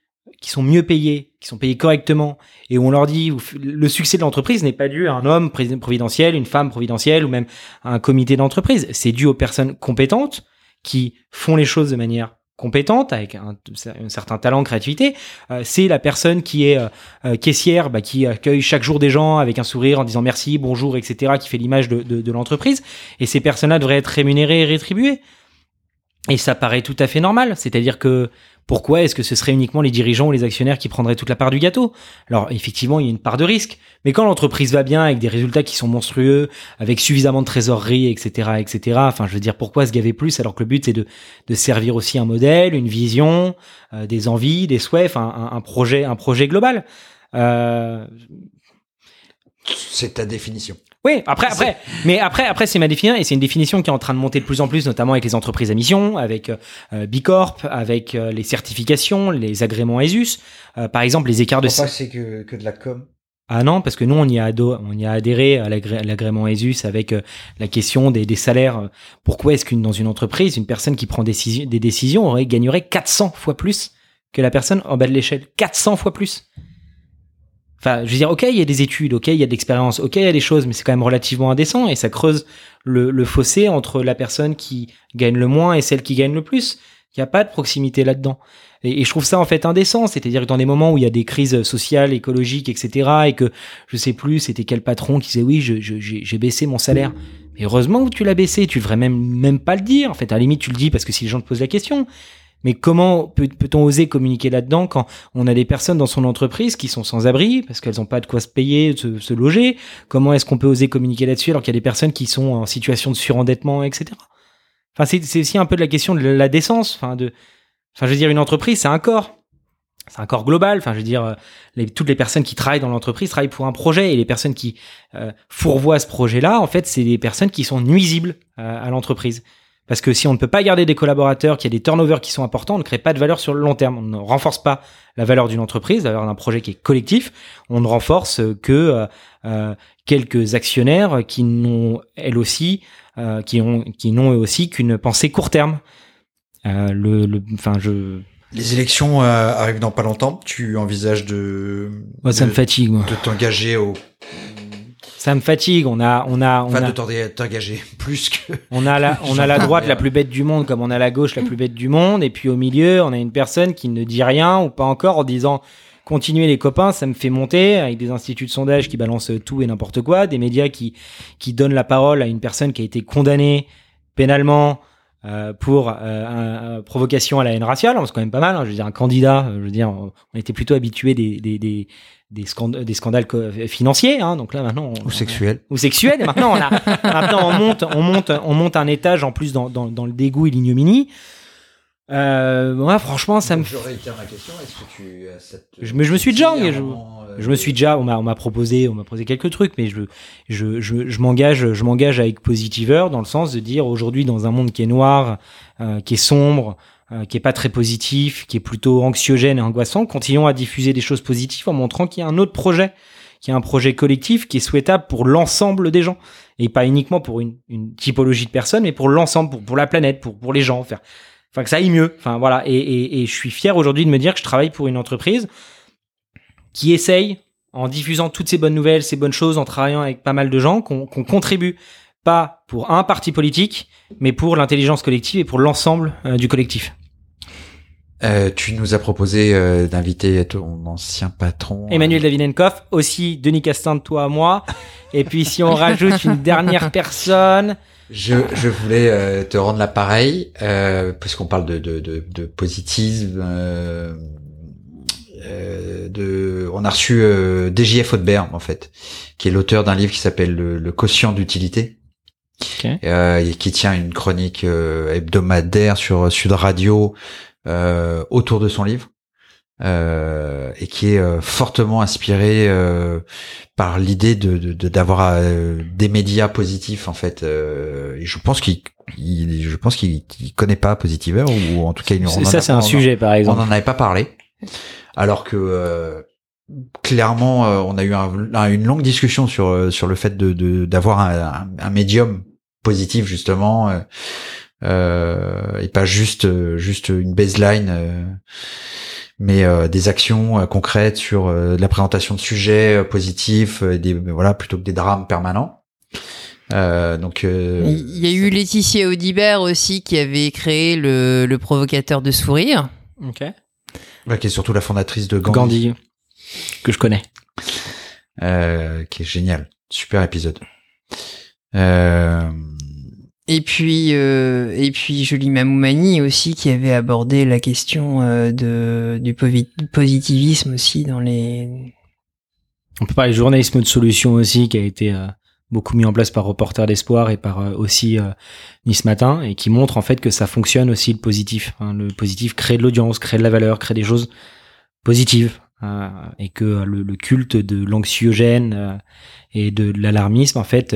qui sont mieux payés, qui sont payés correctement, et où on leur dit, le succès de l'entreprise n'est pas dû à un homme providentiel, une femme providentielle, ou même à un comité d'entreprise. C'est dû aux personnes compétentes qui font les choses de manière compétente, avec un, un certain talent, créativité. Euh, c'est la personne qui est euh, euh, caissière, bah, qui accueille chaque jour des gens avec un sourire en disant merci, bonjour, etc., qui fait l'image de, de, de l'entreprise. Et ces personnes-là devraient être rémunérées et rétribuées. Et ça paraît tout à fait normal. C'est-à-dire que pourquoi est-ce que ce serait uniquement les dirigeants ou les actionnaires qui prendraient toute la part du gâteau? Alors effectivement, il y a une part de risque. Mais quand l'entreprise va bien avec des résultats qui sont monstrueux, avec suffisamment de trésorerie, etc., etc. Enfin, je veux dire, pourquoi se gaver plus alors que le but c'est de, de servir aussi un modèle, une vision, euh, des envies, des souhaits, enfin un, projet, un projet global? Euh, C'est ta définition. Oui, après, après, mais après, après, c'est ma définition et c'est une définition qui est en train de monter de plus en plus, notamment avec les entreprises à mission, avec euh, Bicorp, avec euh, les certifications, les agréments ESUS, Euh, par exemple, les écarts de. Pas c'est que, que de la com? Ah non, parce que nous, on y a, ado- on y a adhéré à l'agré- à l'agrément ESUS avec euh, la question des, des salaires. Pourquoi est-ce qu'une dans une entreprise, une personne qui prend décisi- des décisions aurait gagnerait 400 fois plus que la personne en bas de l'échelle? 400 fois plus? Enfin, je veux dire, ok, il y a des études, ok, il y a de l'expérience, ok, il y a des choses, mais c'est quand même relativement indécent et ça creuse le, le fossé entre la personne qui gagne le moins et celle qui gagne le plus. Il n'y a pas de proximité là-dedans. Et, je trouve ça en fait indécent, c'est-à-dire que dans des moments où il y a des crises sociales, écologiques, etc., et que je sais plus, c'était quel patron qui disait oui, j'ai baissé mon salaire. Mais heureusement que tu l'as baissé, tu devrais même même pas le dire. En fait, à la limite, tu le dis parce que si les gens te posent la question. Mais comment peut- peut-on oser communiquer là-dedans quand on a des personnes dans son entreprise qui sont sans abri parce qu'elles n'ont pas de quoi se payer, se, loger? Comment est-ce qu'on peut oser communiquer là-dessus alors qu'il y a des personnes qui sont en situation de surendettement, etc. C'est aussi un peu de la question de la décence. Enfin, dire, une entreprise, c'est un corps. C'est un corps global. Dire, euh, toutes les personnes qui travaillent dans l'entreprise travaillent pour un projet et les personnes qui euh, fourvoient ce projet-là, en fait, c'est des personnes qui sont nuisibles euh, à l'entreprise. Parce que si on ne peut pas garder des collaborateurs, qu'il y a des turnovers qui sont importants, on ne crée pas de valeur sur le long terme. On ne renforce pas la valeur d'une entreprise, la valeur d'un projet qui est collectif. On ne renforce que euh, euh, quelques actionnaires qui n'ont, elles aussi, euh, qui ont, qui n'ont eux aussi qu'une pensée court terme. Euh, le, le, enfin, je, Les élections euh, arrivent dans pas longtemps. Tu envisages de moi, ça de, me fatigue. moi. de t'engager au Ça me fatigue. On a, on a, on enfin a, de t'enga- t'engager plus que on a la, on a la droite la plus bête du monde, comme on a la gauche la plus bête du monde, et puis au milieu, on a une personne qui ne dit rien ou pas encore en disant continuez les copains, ça me fait monter, avec des instituts de sondage qui balancent tout et n'importe quoi, des médias qui qui donnent la parole à une personne qui a été condamnée pénalement euh, pour euh, un- provocation à la haine raciale, c'est quand même pas mal. hein. je veux dire, un candidat, euh, je veux dire, on on était plutôt habitué des des des des, scand- des scandales financiers, hein, donc là maintenant on- ou sexuel. ou sexuelle. Et maintenant, on a, maintenant on monte, on monte, on monte un étage en plus dans, dans, dans le dégoût et l'ignominie. Euh, moi, franchement, ça me, Je réitère ma question. Est-ce que tu cette Je me- je me suis déjà engagé, je- euh, je me suis déjà, on m'a, on m'a proposé, on m'a proposé quelques trucs, mais je, je, je, je m'engage, je m'engage avec Positiveur dans le sens de dire aujourd'hui dans un monde qui est noir, euh, qui est sombre, euh, qui est pas très positif, qui est plutôt anxiogène et angoissant, continuons à diffuser des choses positives en montrant qu'il y a un autre projet, qu'il y a un projet collectif qui est souhaitable pour l'ensemble des gens et pas uniquement pour une, une typologie de personnes, mais pour l'ensemble, pour, pour la planète, pour, pour les gens, faire, enfin que ça aille mieux. Enfin voilà, et, et, et je suis fier aujourd'hui de me dire que je travaille pour une entreprise qui essaye, en diffusant toutes ces bonnes nouvelles, ces bonnes choses, en travaillant avec pas mal de gens, qu'on qu'on contribue pas pour un parti politique, mais pour l'intelligence collective et pour l'ensemble euh, du collectif. Euh, tu nous as proposé euh, d'inviter ton ancien patron. Emmanuel Davidenkoff, aussi Denis Castin de toi à moi. Et puis si on rajoute une dernière personne, Je, je voulais euh, te rendre l'appareil, euh, puisqu'on parle de, de, de, de positivisme. Euh, euh, de, on a reçu euh, DJF Audebert, en fait, qui est l'auteur d'un livre qui s'appelle le, le quotient d'utilité, euh, et qui tient une chronique euh, hebdomadaire sur Sud Radio euh, autour de son livre. Euh, et qui est euh, fortement inspiré euh, par l'idée de de- de- d'avoir euh, des médias positifs en fait. euh, et je pense qu'il il- je pense qu'il connaît pas Positiver ou, en tout cas il on ça a- c'est on un en- sujet par On exemple. n'en avait pas parlé, alors que euh, clairement euh, on a eu un- un- une longue discussion sur sur le fait de de- d'avoir un, un, un médium positif justement. euh, euh, et pas juste juste une baseline euh, mais euh, des actions euh, concrètes sur euh, de la présentation de sujets euh, positifs euh, des voilà plutôt que des drames permanents euh, donc euh, Il y a eu Laetitia Audibert aussi qui avait créé le, le provocateur de sourire. Ok. ouais, qui est surtout la fondatrice de Gandhi, Gandhi, que je connais. euh, qui est génial super épisode euh, Et puis, euh, et puis Julie Mamoumani aussi qui avait abordé la question euh, de, du positivisme aussi dans les. On peut parler de journalisme de solution aussi, qui a été euh, beaucoup mis en place par Reporter d'Espoir et par euh, aussi euh, Nice Matin, et qui montre en fait que ça fonctionne aussi le positif. hein. Le positif crée de l'audience, crée de la valeur, crée des choses positives. Euh, et que euh, le, culte de l'anxiogène euh, et de l'alarmisme en fait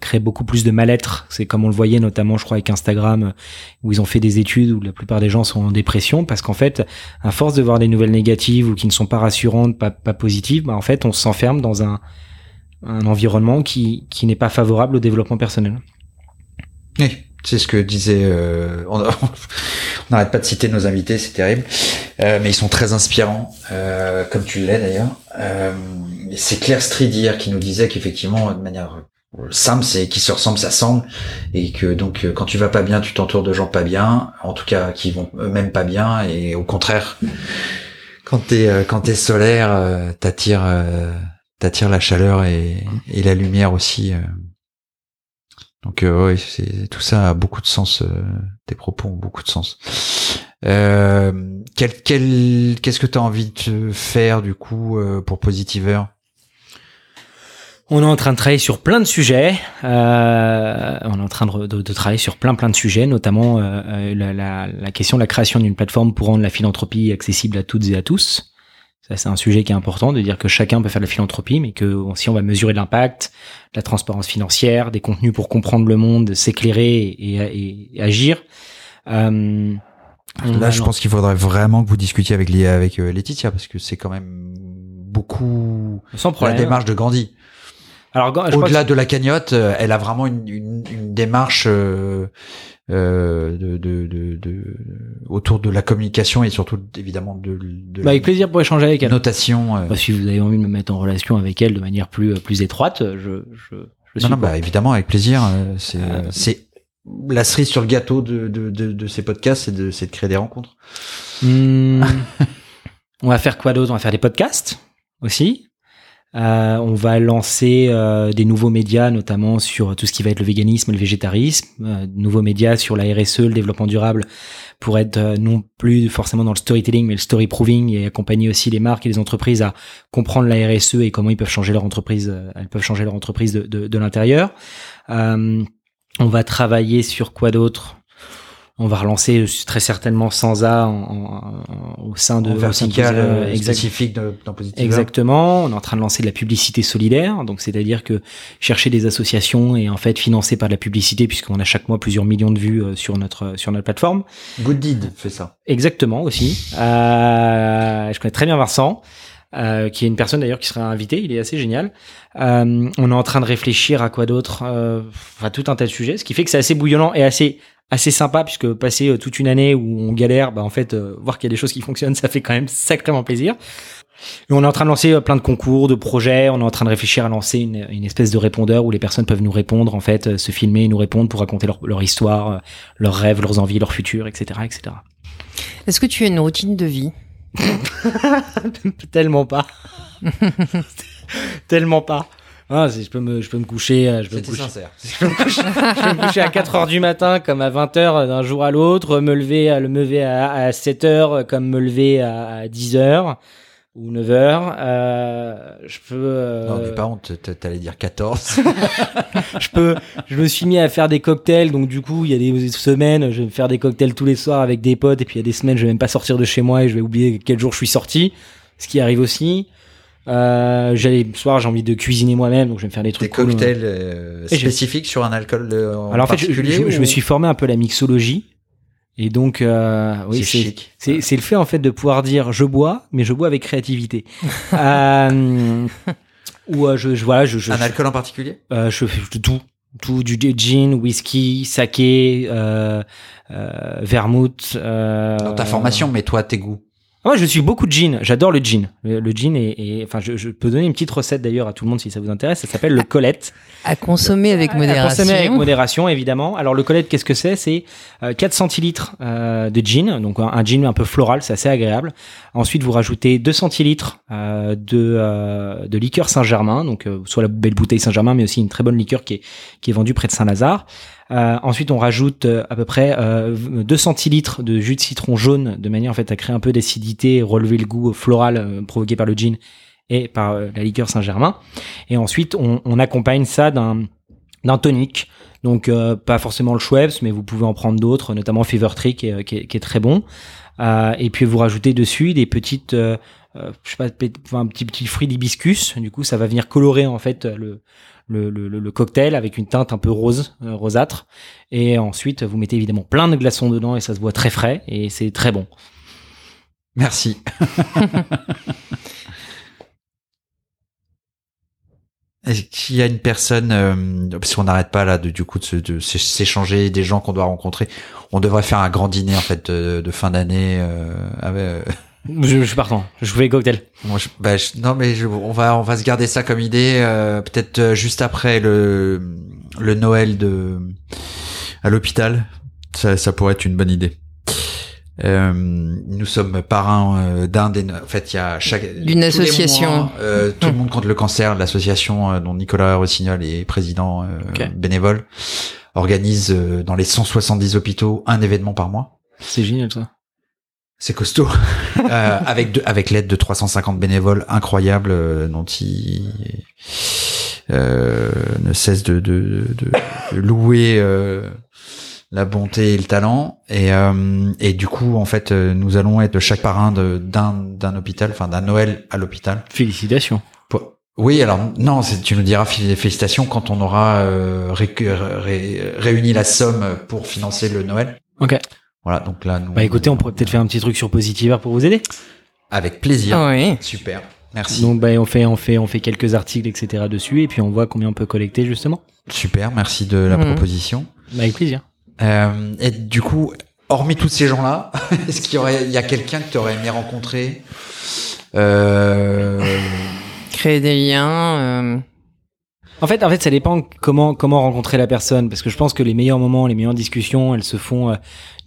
crée beaucoup plus de mal-être. C'est comme on le voyait notamment, je crois, avec Instagram, où ils ont fait des études où la plupart des gens sont en dépression parce qu'en fait, à force de voir des nouvelles négatives ou qui ne sont pas rassurantes, pas, positives, bah, en fait, on s'enferme dans un, environnement qui, n'est pas favorable au développement personnel. C'est ce que disait. euh, on n'arrête pas de citer nos invités, c'est terrible, Euh, mais ils sont très inspirants, euh, comme tu l'es d'ailleurs. C'est Claire Stridier qui nous disait qu'effectivement, de manière simple, c'est qui se ressemble, ça semble, et que donc quand tu vas pas bien, tu t'entoures de gens pas bien, en tout cas qui vont eux-mêmes pas bien, et au contraire, quand t'es quand t'es solaire, t'attires t'attires la chaleur et la lumière aussi. Donc euh, ouais, c'est tout ça a beaucoup de sens. euh, tes propos ont beaucoup de sens. Euh, quel, quel, qu'est-ce que tu as envie de faire du coup pour Positiver On est en train de travailler sur plein de sujets. On est en train de, de- travailler sur plein plein de sujets, notamment la question de la création d'une plateforme pour rendre la philanthropie accessible à toutes et à tous. Ça, c'est un sujet qui est important, de dire que chacun peut faire de la philanthropie, mais que si on va mesurer l'impact, la transparence financière, des contenus pour comprendre le monde, s'éclairer et, et- et agir. Euh, Là, je pense qu'il faudrait vraiment que vous discutiez avec avec euh, Laetitia parce que c'est quand même beaucoup sans la démarche de Gandhi. Alors, je crois que Au-delà de la cagnotte, euh, elle a vraiment une, une, une démarche euh, euh, de, de, de, de- autour de la communication et surtout évidemment de, de bah, avec plaisir pour échanger avec la elle. notation. euh. Bah, si vous avez envie de me mettre en relation avec elle de manière plus plus étroite, je je, je suis non, non, bah évidemment avec plaisir. C'est Euh, c'est la cerise sur le gâteau de, de, de, de ces podcasts, c'est de, c'est de créer des rencontres. Hmm. on va faire quoi d'autre? On va faire des podcasts aussi? Euh, on va lancer euh, des nouveaux médias, notamment sur tout ce qui va être le véganisme, le végétarisme, euh, nouveaux médias sur la RSE, le développement durable, pour être non plus forcément dans le storytelling, mais le story proving et accompagner aussi les marques et les entreprises à comprendre la RSE et comment ils peuvent changer leur entreprise, elles peuvent changer leur entreprise de, de, l'intérieur. On va travailler sur quoi d'autre? On va relancer euh, très certainement Sansa en, en- en- au sein de En au sein de- vertical euh, euh, spécifique. Exactement. On est en train de lancer de la publicité solidaire, donc c'est-à-dire que chercher des associations et en fait financer par de la publicité, puisqu'on a chaque mois plusieurs millions de vues euh, sur notre sur notre plateforme. Good Deed fait ça. Exactement aussi. Euh, je connais très bien Vincent, euh, qui est une personne d'ailleurs qui sera invitée. Il est assez génial. Euh, on est en train de réfléchir à quoi d'autre, euh, à tout un tas de sujets, ce qui fait que c'est assez bouillonnant et assez assez sympa puisque passer euh, toute une année où on galère, bah en fait euh, voir qu'il y a des choses qui fonctionnent, ça fait quand même sacrément plaisir. Et on est en train de lancer euh, plein de concours, de projets. On est en train de réfléchir à lancer une, une espèce de répondeur où les personnes peuvent nous répondre, en fait, se filmer, et nous répondre pour raconter leur, leur histoire, leurs rêves, leurs envies, leur futur, etc., etc. Est-ce que tu as une routine de vie? Tellement pas. Tellement pas. Ah, je peux me, je peux me coucher, euh, je peux me C'était coucher, sincère. je peux me coucher, je peux me coucher à 4 heures du matin comme à 20 heures d'un jour à l'autre, me lever à le lever à, à 7 heures comme me lever à, à 10 heures ou 9 heures. Euh, je peux. euh, Non, honte, t- t'allais dire 14. je peux, je me suis mis à faire des cocktails, donc du coup, il y a des semaines, je vais me faire des cocktails tous les soirs avec des potes, et puis il y a des semaines, je vais même pas sortir de chez moi et je vais oublier quel jour je suis sorti, ce qui arrive aussi. Euh, j'ai le soir, j'ai envie de cuisiner moi-même, donc je vais me faire des Des trucs cool. cocktails euh, spécifiques sur un alcool euh, en Alors en fait, je, me suis formé un peu à la mixologie. Et donc, euh, oui, C'est c'est le fait en fait de pouvoir dire je bois, mais je bois avec créativité. euh, ou euh, je, je voilà, je, je, Un alcool en particulier? Euh, je fais tout. Tout, du gin, whisky, saké, vermouth. Euh, Dans ta formation, mais toi, tes goûts. Moi, je suis beaucoup de gin. J'adore le gin. Le, le gin est, est- enfin, je, je peux donner une petite recette d'ailleurs à tout le monde si ça vous intéresse. Ça s'appelle le Colette. À consommer avec À modération. consommer avec modération, évidemment. Alors, le Colette, qu'est-ce que c'est? C'est euh, 4 centilitres euh, de gin, donc un, un gin un peu floral, c'est assez agréable. Ensuite, vous rajoutez 2 centilitres euh, de, euh, de liqueur Saint-Germain, donc euh, soit la belle bouteille Saint-Germain, mais aussi une très bonne liqueur qui est, qui est vendue près de Saint-Lazare. Euh, ensuite, on rajoute euh, à peu près euh, 2 centilitres de jus de citron jaune, de manière en fait à créer un peu d'acidité, relever le goût floral euh, provoqué par le gin et par euh, la liqueur Saint-Germain. Et ensuite, on, on accompagne ça d'un d'un tonic. Donc euh, pas forcément le Schweppes, mais vous pouvez en prendre d'autres, notamment Fever Tree qui est, qui est, qui est très bon. Euh, et puis vous rajoutez dessus des petites, euh, je sais pas, un petit petit fruit d'hibiscus. Du coup, ça va venir colorer en fait le le, le, le- le cocktail avec une teinte un peu rose, euh, rosâtre. Et ensuite, vous mettez évidemment plein de glaçons dedans et ça se boit très frais et c'est très bon. Merci. Est-ce qu'il y a une personne, euh, parce qu'on n'arrête pas là de, du coup de, s'échanger des gens qu'on doit rencontrer. On devrait faire un grand dîner en fait de, de fin d'année. Euh, avec, euh, Je, je suis partant. Je fais cocktail. moi, je- bah, je- non mais je- on va on va se garder ça comme idée. euh, Peut-être euh, juste après le le Noël de à l'hôpital. Ça, ça pourrait être une bonne idée. Euh, nous sommes parrains euh, d'un des. En fait, il y a chaque D'une association. mois, euh, tout le monde contre le cancer, l'association euh, dont Nicolas Rossignol est président euh, Ok. bénévole, organise euh, dans les 170 hôpitaux un événement par mois. C'est génial ça. C'est costaud. Euh, avec de- avec l'aide de 350 bénévoles incroyables euh, dont il euh, ne cesse de, de, de, de louer euh, la bonté et le talent. Et, euh, et du coup, en fait, euh, nous allons être chaque parrain d'un d'un hôpital, enfin d'un Noël à l'hôpital. Félicitations. Pour- Oui, alors non, tu nous diras fé- félicitations quand on aura euh, récu- ré- réuni la somme pour financer le Noël. Ok. Voilà, donc là, nous, Bah écoutez, on pourrait peut-être faire un petit truc sur Positiver pour vous aider. avec plaisir. Oui. Super, merci. Donc bah on fait on fait on fait quelques articles etc dessus et puis on voit combien on peut collecter justement. Super, merci de la Mhm. proposition. Bah, avec plaisir. Euh, et du coup, hormis tous ces gens-là, est-ce qu'il y aurait, il y a quelqu'un que tu aurais aimé rencontrer? Euh, Créer des liens. euh, En fait, en fait, ça dépend comment comment rencontrer la personne, parce que je pense que les meilleurs moments, les meilleures discussions, elles se font euh,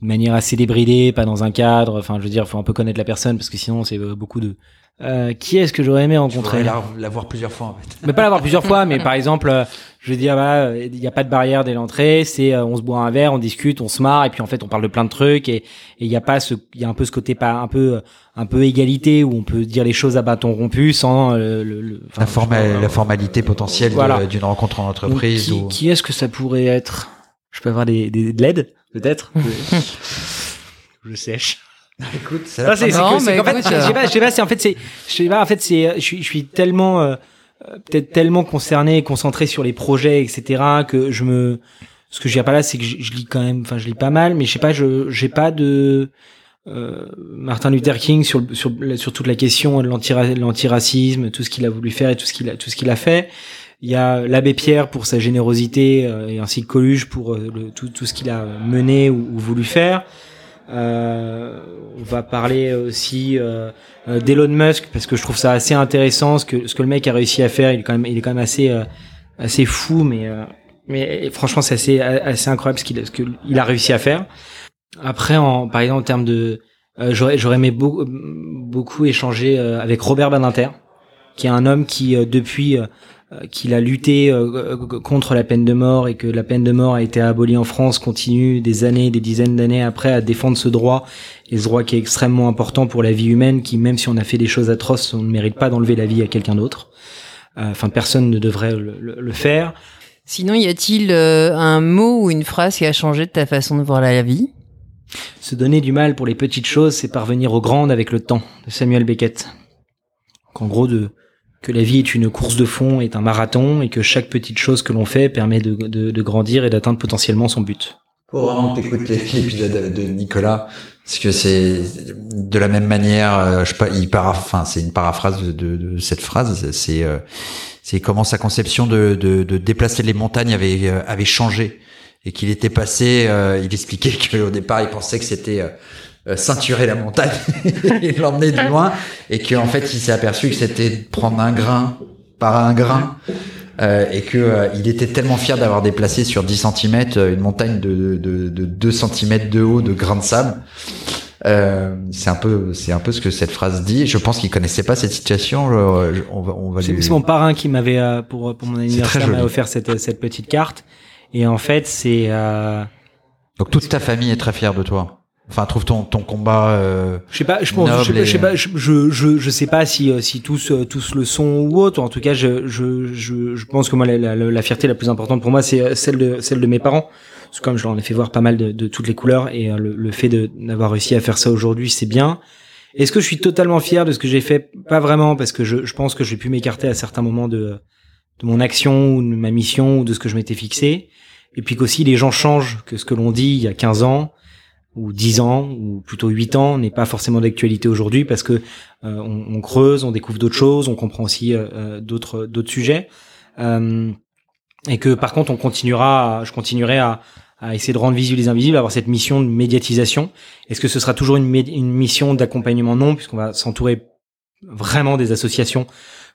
de manière assez débridée, pas dans un cadre. Enfin, je veux dire, faut un peu connaître la personne, parce que sinon, c'est euh, beaucoup de. Euh, qui est-ce que j'aurais aimé rencontrer voudrais la, la voir plusieurs fois en fait. Mais pas l'avoir plusieurs fois, mais par exemple, euh, je veux dire, bah, il n'y a pas de barrière dès l'entrée, c'est euh, on se boit un verre, on discute, on se marre, et puis en fait, on parle de plein de trucs, et il y a pas ce, il y a un peu ce côté pas un peu, euh, un peu égalité où on peut dire les choses à bâton rompu sans euh, le, le- enfin, La, forma- pas, la formalité potentielle Voilà. d'une rencontre en Donc, entreprise. qui, ou... qui est-ce que ça pourrait être? Je peux avoir des, des, de l'aide, peut-être? Je sèche. Écoute, c'est Ah, la que- c'est mais qu'en fait, je sais pas, je sais pas, c'est en fait, c'est, je sais pas, en fait, c'est, je suis, je suis tellement, euh, euh, peut-être tellement concerné, et concentré sur les projets, etc., que je me, ce que je dis pas là, c'est que je, je lis quand même, enfin, je lis pas mal, mais je sais pas, je, j'ai pas de, euh, Martin Luther King sur, sur, sur toute la question de l'antira- l'antiracisme, tout ce qu'il a voulu faire et tout ce qu'il a, tout ce qu'il a fait. Il y a l'abbé Pierre pour sa générosité euh, et ainsi que Coluche pour euh, le, tout, tout ce qu'il a mené ou, ou voulu faire. Euh, on va parler aussi euh, euh, d'Elon Musk parce que je trouve ça assez intéressant ce que ce que le mec a réussi à faire. Il est quand même il est quand même assez assez fou, mais mais franchement c'est assez assez incroyable ce qu'il ce que il a réussi à faire. Après, en, par exemple en termes de euh, j'aurais j'aurais aimé beaucoup beaucoup échanger euh, avec Robert Badinter, qui est un homme qui euh, depuis qu'il a lutté euh, euh, contre la peine de mort et que la peine de mort a été abolie en France, continue des années, des dizaines d'années après à défendre ce droit, et ce droit qui est extrêmement important pour la vie humaine, qui même si on a fait des choses atroces, on ne mérite pas d'enlever la vie à quelqu'un d'autre. Euh, Enfin, personne ne devrait le, le- le faire. Sinon, y a-t-il euh, un mot ou une phrase qui a changé de ta façon de voir la vie? Se donner du mal pour les petites choses, c'est parvenir aux grandes avec le temps, de Samuel Beckett. Donc, en gros, de, que la vie est une course de fond, est un marathon, et que chaque petite chose que l'on fait permet de, de, de grandir et d'atteindre potentiellement son but. Faut vraiment t'écouter l'épisode de, Nicolas, parce que c'est de la même manière, euh, je sais pas, il para, enfin c'est une paraphrase de, de, cette phrase, c'est euh, c'est comment sa conception de, de, déplacer les montagnes avait euh, avait changé et qu'il était passé, il expliquait qu'au départ il pensait que c'était euh, ceinturer la montagne et l'emmener de loin, et qu'en fait il s'est aperçu que c'était de prendre un grain par un grain euh, et que euh, il était tellement fier d'avoir déplacé sur 10 cm une montagne de, de, de 2 cm de haut de grains de sable. Euh, c'est un peu c'est un peu ce que cette phrase dit. Je pense qu'il connaissait pas cette situation. Je- je- on va on va C'est lui- c'est mon parrain qui m'avait euh, pour pour mon anniversaire m'a offert cette cette petite carte et en fait c'est euh, Donc toute ta famille est très fière de toi. Enfin trouve ton ton combat. Euh... je sais pas je pense je sais pas, je sais et- pas je, je je sais pas si euh, si tous euh, tous le sont ou autre. En tout cas je je je, je pense que moi la, la, la fierté la plus importante pour moi c'est euh, celle de celle de mes parents. Parce que comme je leur ai fait voir pas mal de, de toutes les couleurs et le, le fait de d'avoir réussi à faire ça aujourd'hui c'est bien. Est-ce que je suis totalement fier de ce que j'ai fait? Pas vraiment parce que je je pense que j'ai pu m'écarter à certains moments de de mon action ou de ma mission ou de ce que je m'étais fixé. Et puis qu'aussi les gens changent que ce que l'on dit il y a 15 ans ou 10 ans ou plutôt 8 ans n'est pas forcément d'actualité aujourd'hui parce que euh, on, on creuse, on découvre d'autres choses, on comprend aussi euh, euh, d'autres d'autres sujets. Euh, et que par contre, on continuera, je continuerai à, à essayer de rendre visibles les invisibles, avoir cette mission de médiatisation. Est-ce que ce sera toujours une, une mission d'accompagnement? Non, puisqu'on va s'entourer vraiment des associations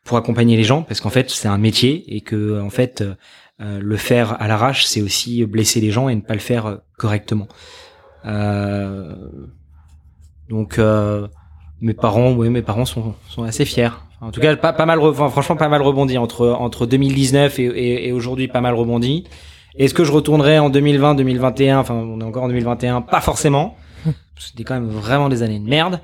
pour accompagner les gens, parce qu'en fait, c'est un métier et que en fait, euh, le faire à l'arrache, c'est aussi blesser les gens et ne pas le faire euh, correctement. Euh, donc, euh, mes parents, oui, mes parents sont, sont assez fiers. En tout cas, pas, pas mal, enfin, franchement, pas mal rebondi entre entre 2019 et, et, et aujourd'hui, pas mal rebondi. Est-ce que je retournerai en 2020, 2021 Enfin, on est encore en 2021, pas forcément. C'était quand même vraiment des années de merde.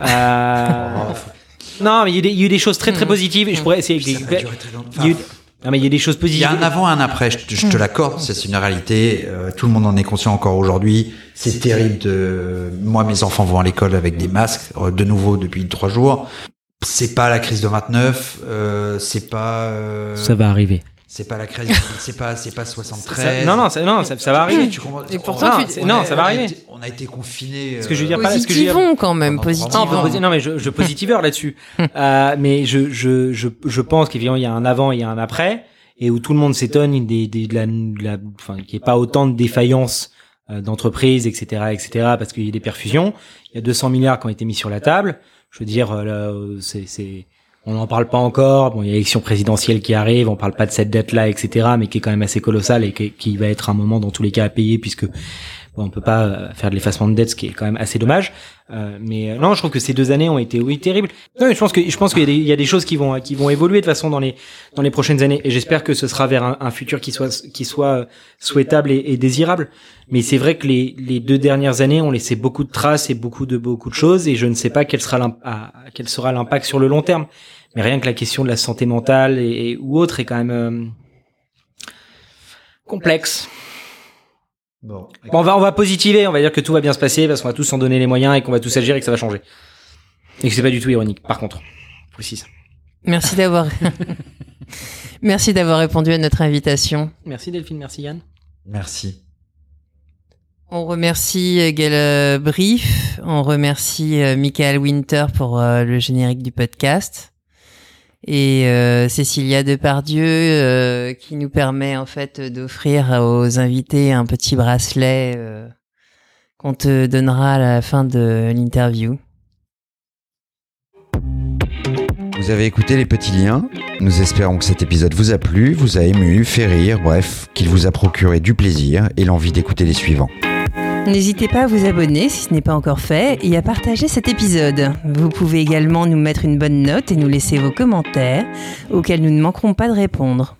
Euh, non, mais il y, a eu des- il y a eu des choses très très positives. Et je pourrais essayer. Il y a eu- non, mais il y a des choses Il positives. y a un avant et un après, je te, je te l'accorde, c'est une réalité, euh, tout le monde en est conscient encore aujourd'hui, c'est terrible de... Moi, mes enfants vont à l'école avec des masques, euh, de nouveau depuis trois jours, c'est pas la crise de 29, euh, c'est pas... euh, Ça va arriver. C'est pas la crise, c'est pas, c'est pas 73. Ça- non, non, ça, non, ça, ça va arriver. Tu comprends Et pourtant, On- tu- non, ça va arriver. été- On a été confinés. Ce que je veux dire pas- ce que je veux dire- quand même, Non, positivons. posi- non, mais je, je positiveur là-dessus. Euh, mais je, je, je, je pense qu'évidemment, il y a un avant et il y a un après, et où tout le monde s'étonne des, des, de la, de la, enfin, qu'il n'y ait pas autant de défaillances euh, d'entreprises, etc., etc., parce qu'il y a des perfusions. Il y a 200 milliards qui ont été mis sur la table. Je veux dire, euh, là, euh, c'est, c'est, on n'en parle pas encore. Bon, il y a l'élection présidentielle qui arrive. On parle pas de cette dette-là, etc., mais qui est quand même assez colossale et qui, va être un moment dans tous les cas à payer puisque on peut pas euh, faire de l'effacement de dette, ce qui est quand même assez dommage. Euh, mais euh, non, je trouve que ces deux années ont été oui terribles. Non, je pense que je pense qu'il y, y a des choses qui vont qui vont évoluer de façon dans les dans les prochaines années, et j'espère que ce sera vers un, un futur qui soit qui soit euh, souhaitable et, et désirable. Mais c'est vrai que les les deux dernières années ont laissé beaucoup de traces et beaucoup de beaucoup de choses, et je ne sais pas quel sera quel sera l'impact sur le long terme. Mais rien que la question de la santé mentale et, et- ou autre est quand même euh, complexe. Bon. Bon, on va, on va positiver, on va dire que tout va bien se passer parce qu'on va tous s'en donner les moyens et qu'on va tous agir et que ça va changer. Et que c'est pas du tout ironique, par contre. Précise. Merci d'avoir. Merci d'avoir répondu à notre invitation. Merci Delphine, merci Yann. Merci. On remercie euh, Gaël euh, Brief, on remercie euh, Michael Winter pour le générique du podcast et euh, Cécilia Depardieu euh, qui nous permet en fait d'offrir aux invités un petit bracelet euh, qu'on te donnera à la fin de l'interview. Vous avez écouté les petits liens. Nous espérons que cet épisode vous a plu, vous a ému, fait rire, bref, qu'il vous a procuré du plaisir et l'envie d'écouter les suivants. N'hésitez pas à vous abonner si ce n'est pas encore fait et à partager cet épisode. Vous pouvez également nous mettre une bonne note et nous laisser vos commentaires auxquels nous ne manquerons pas de répondre.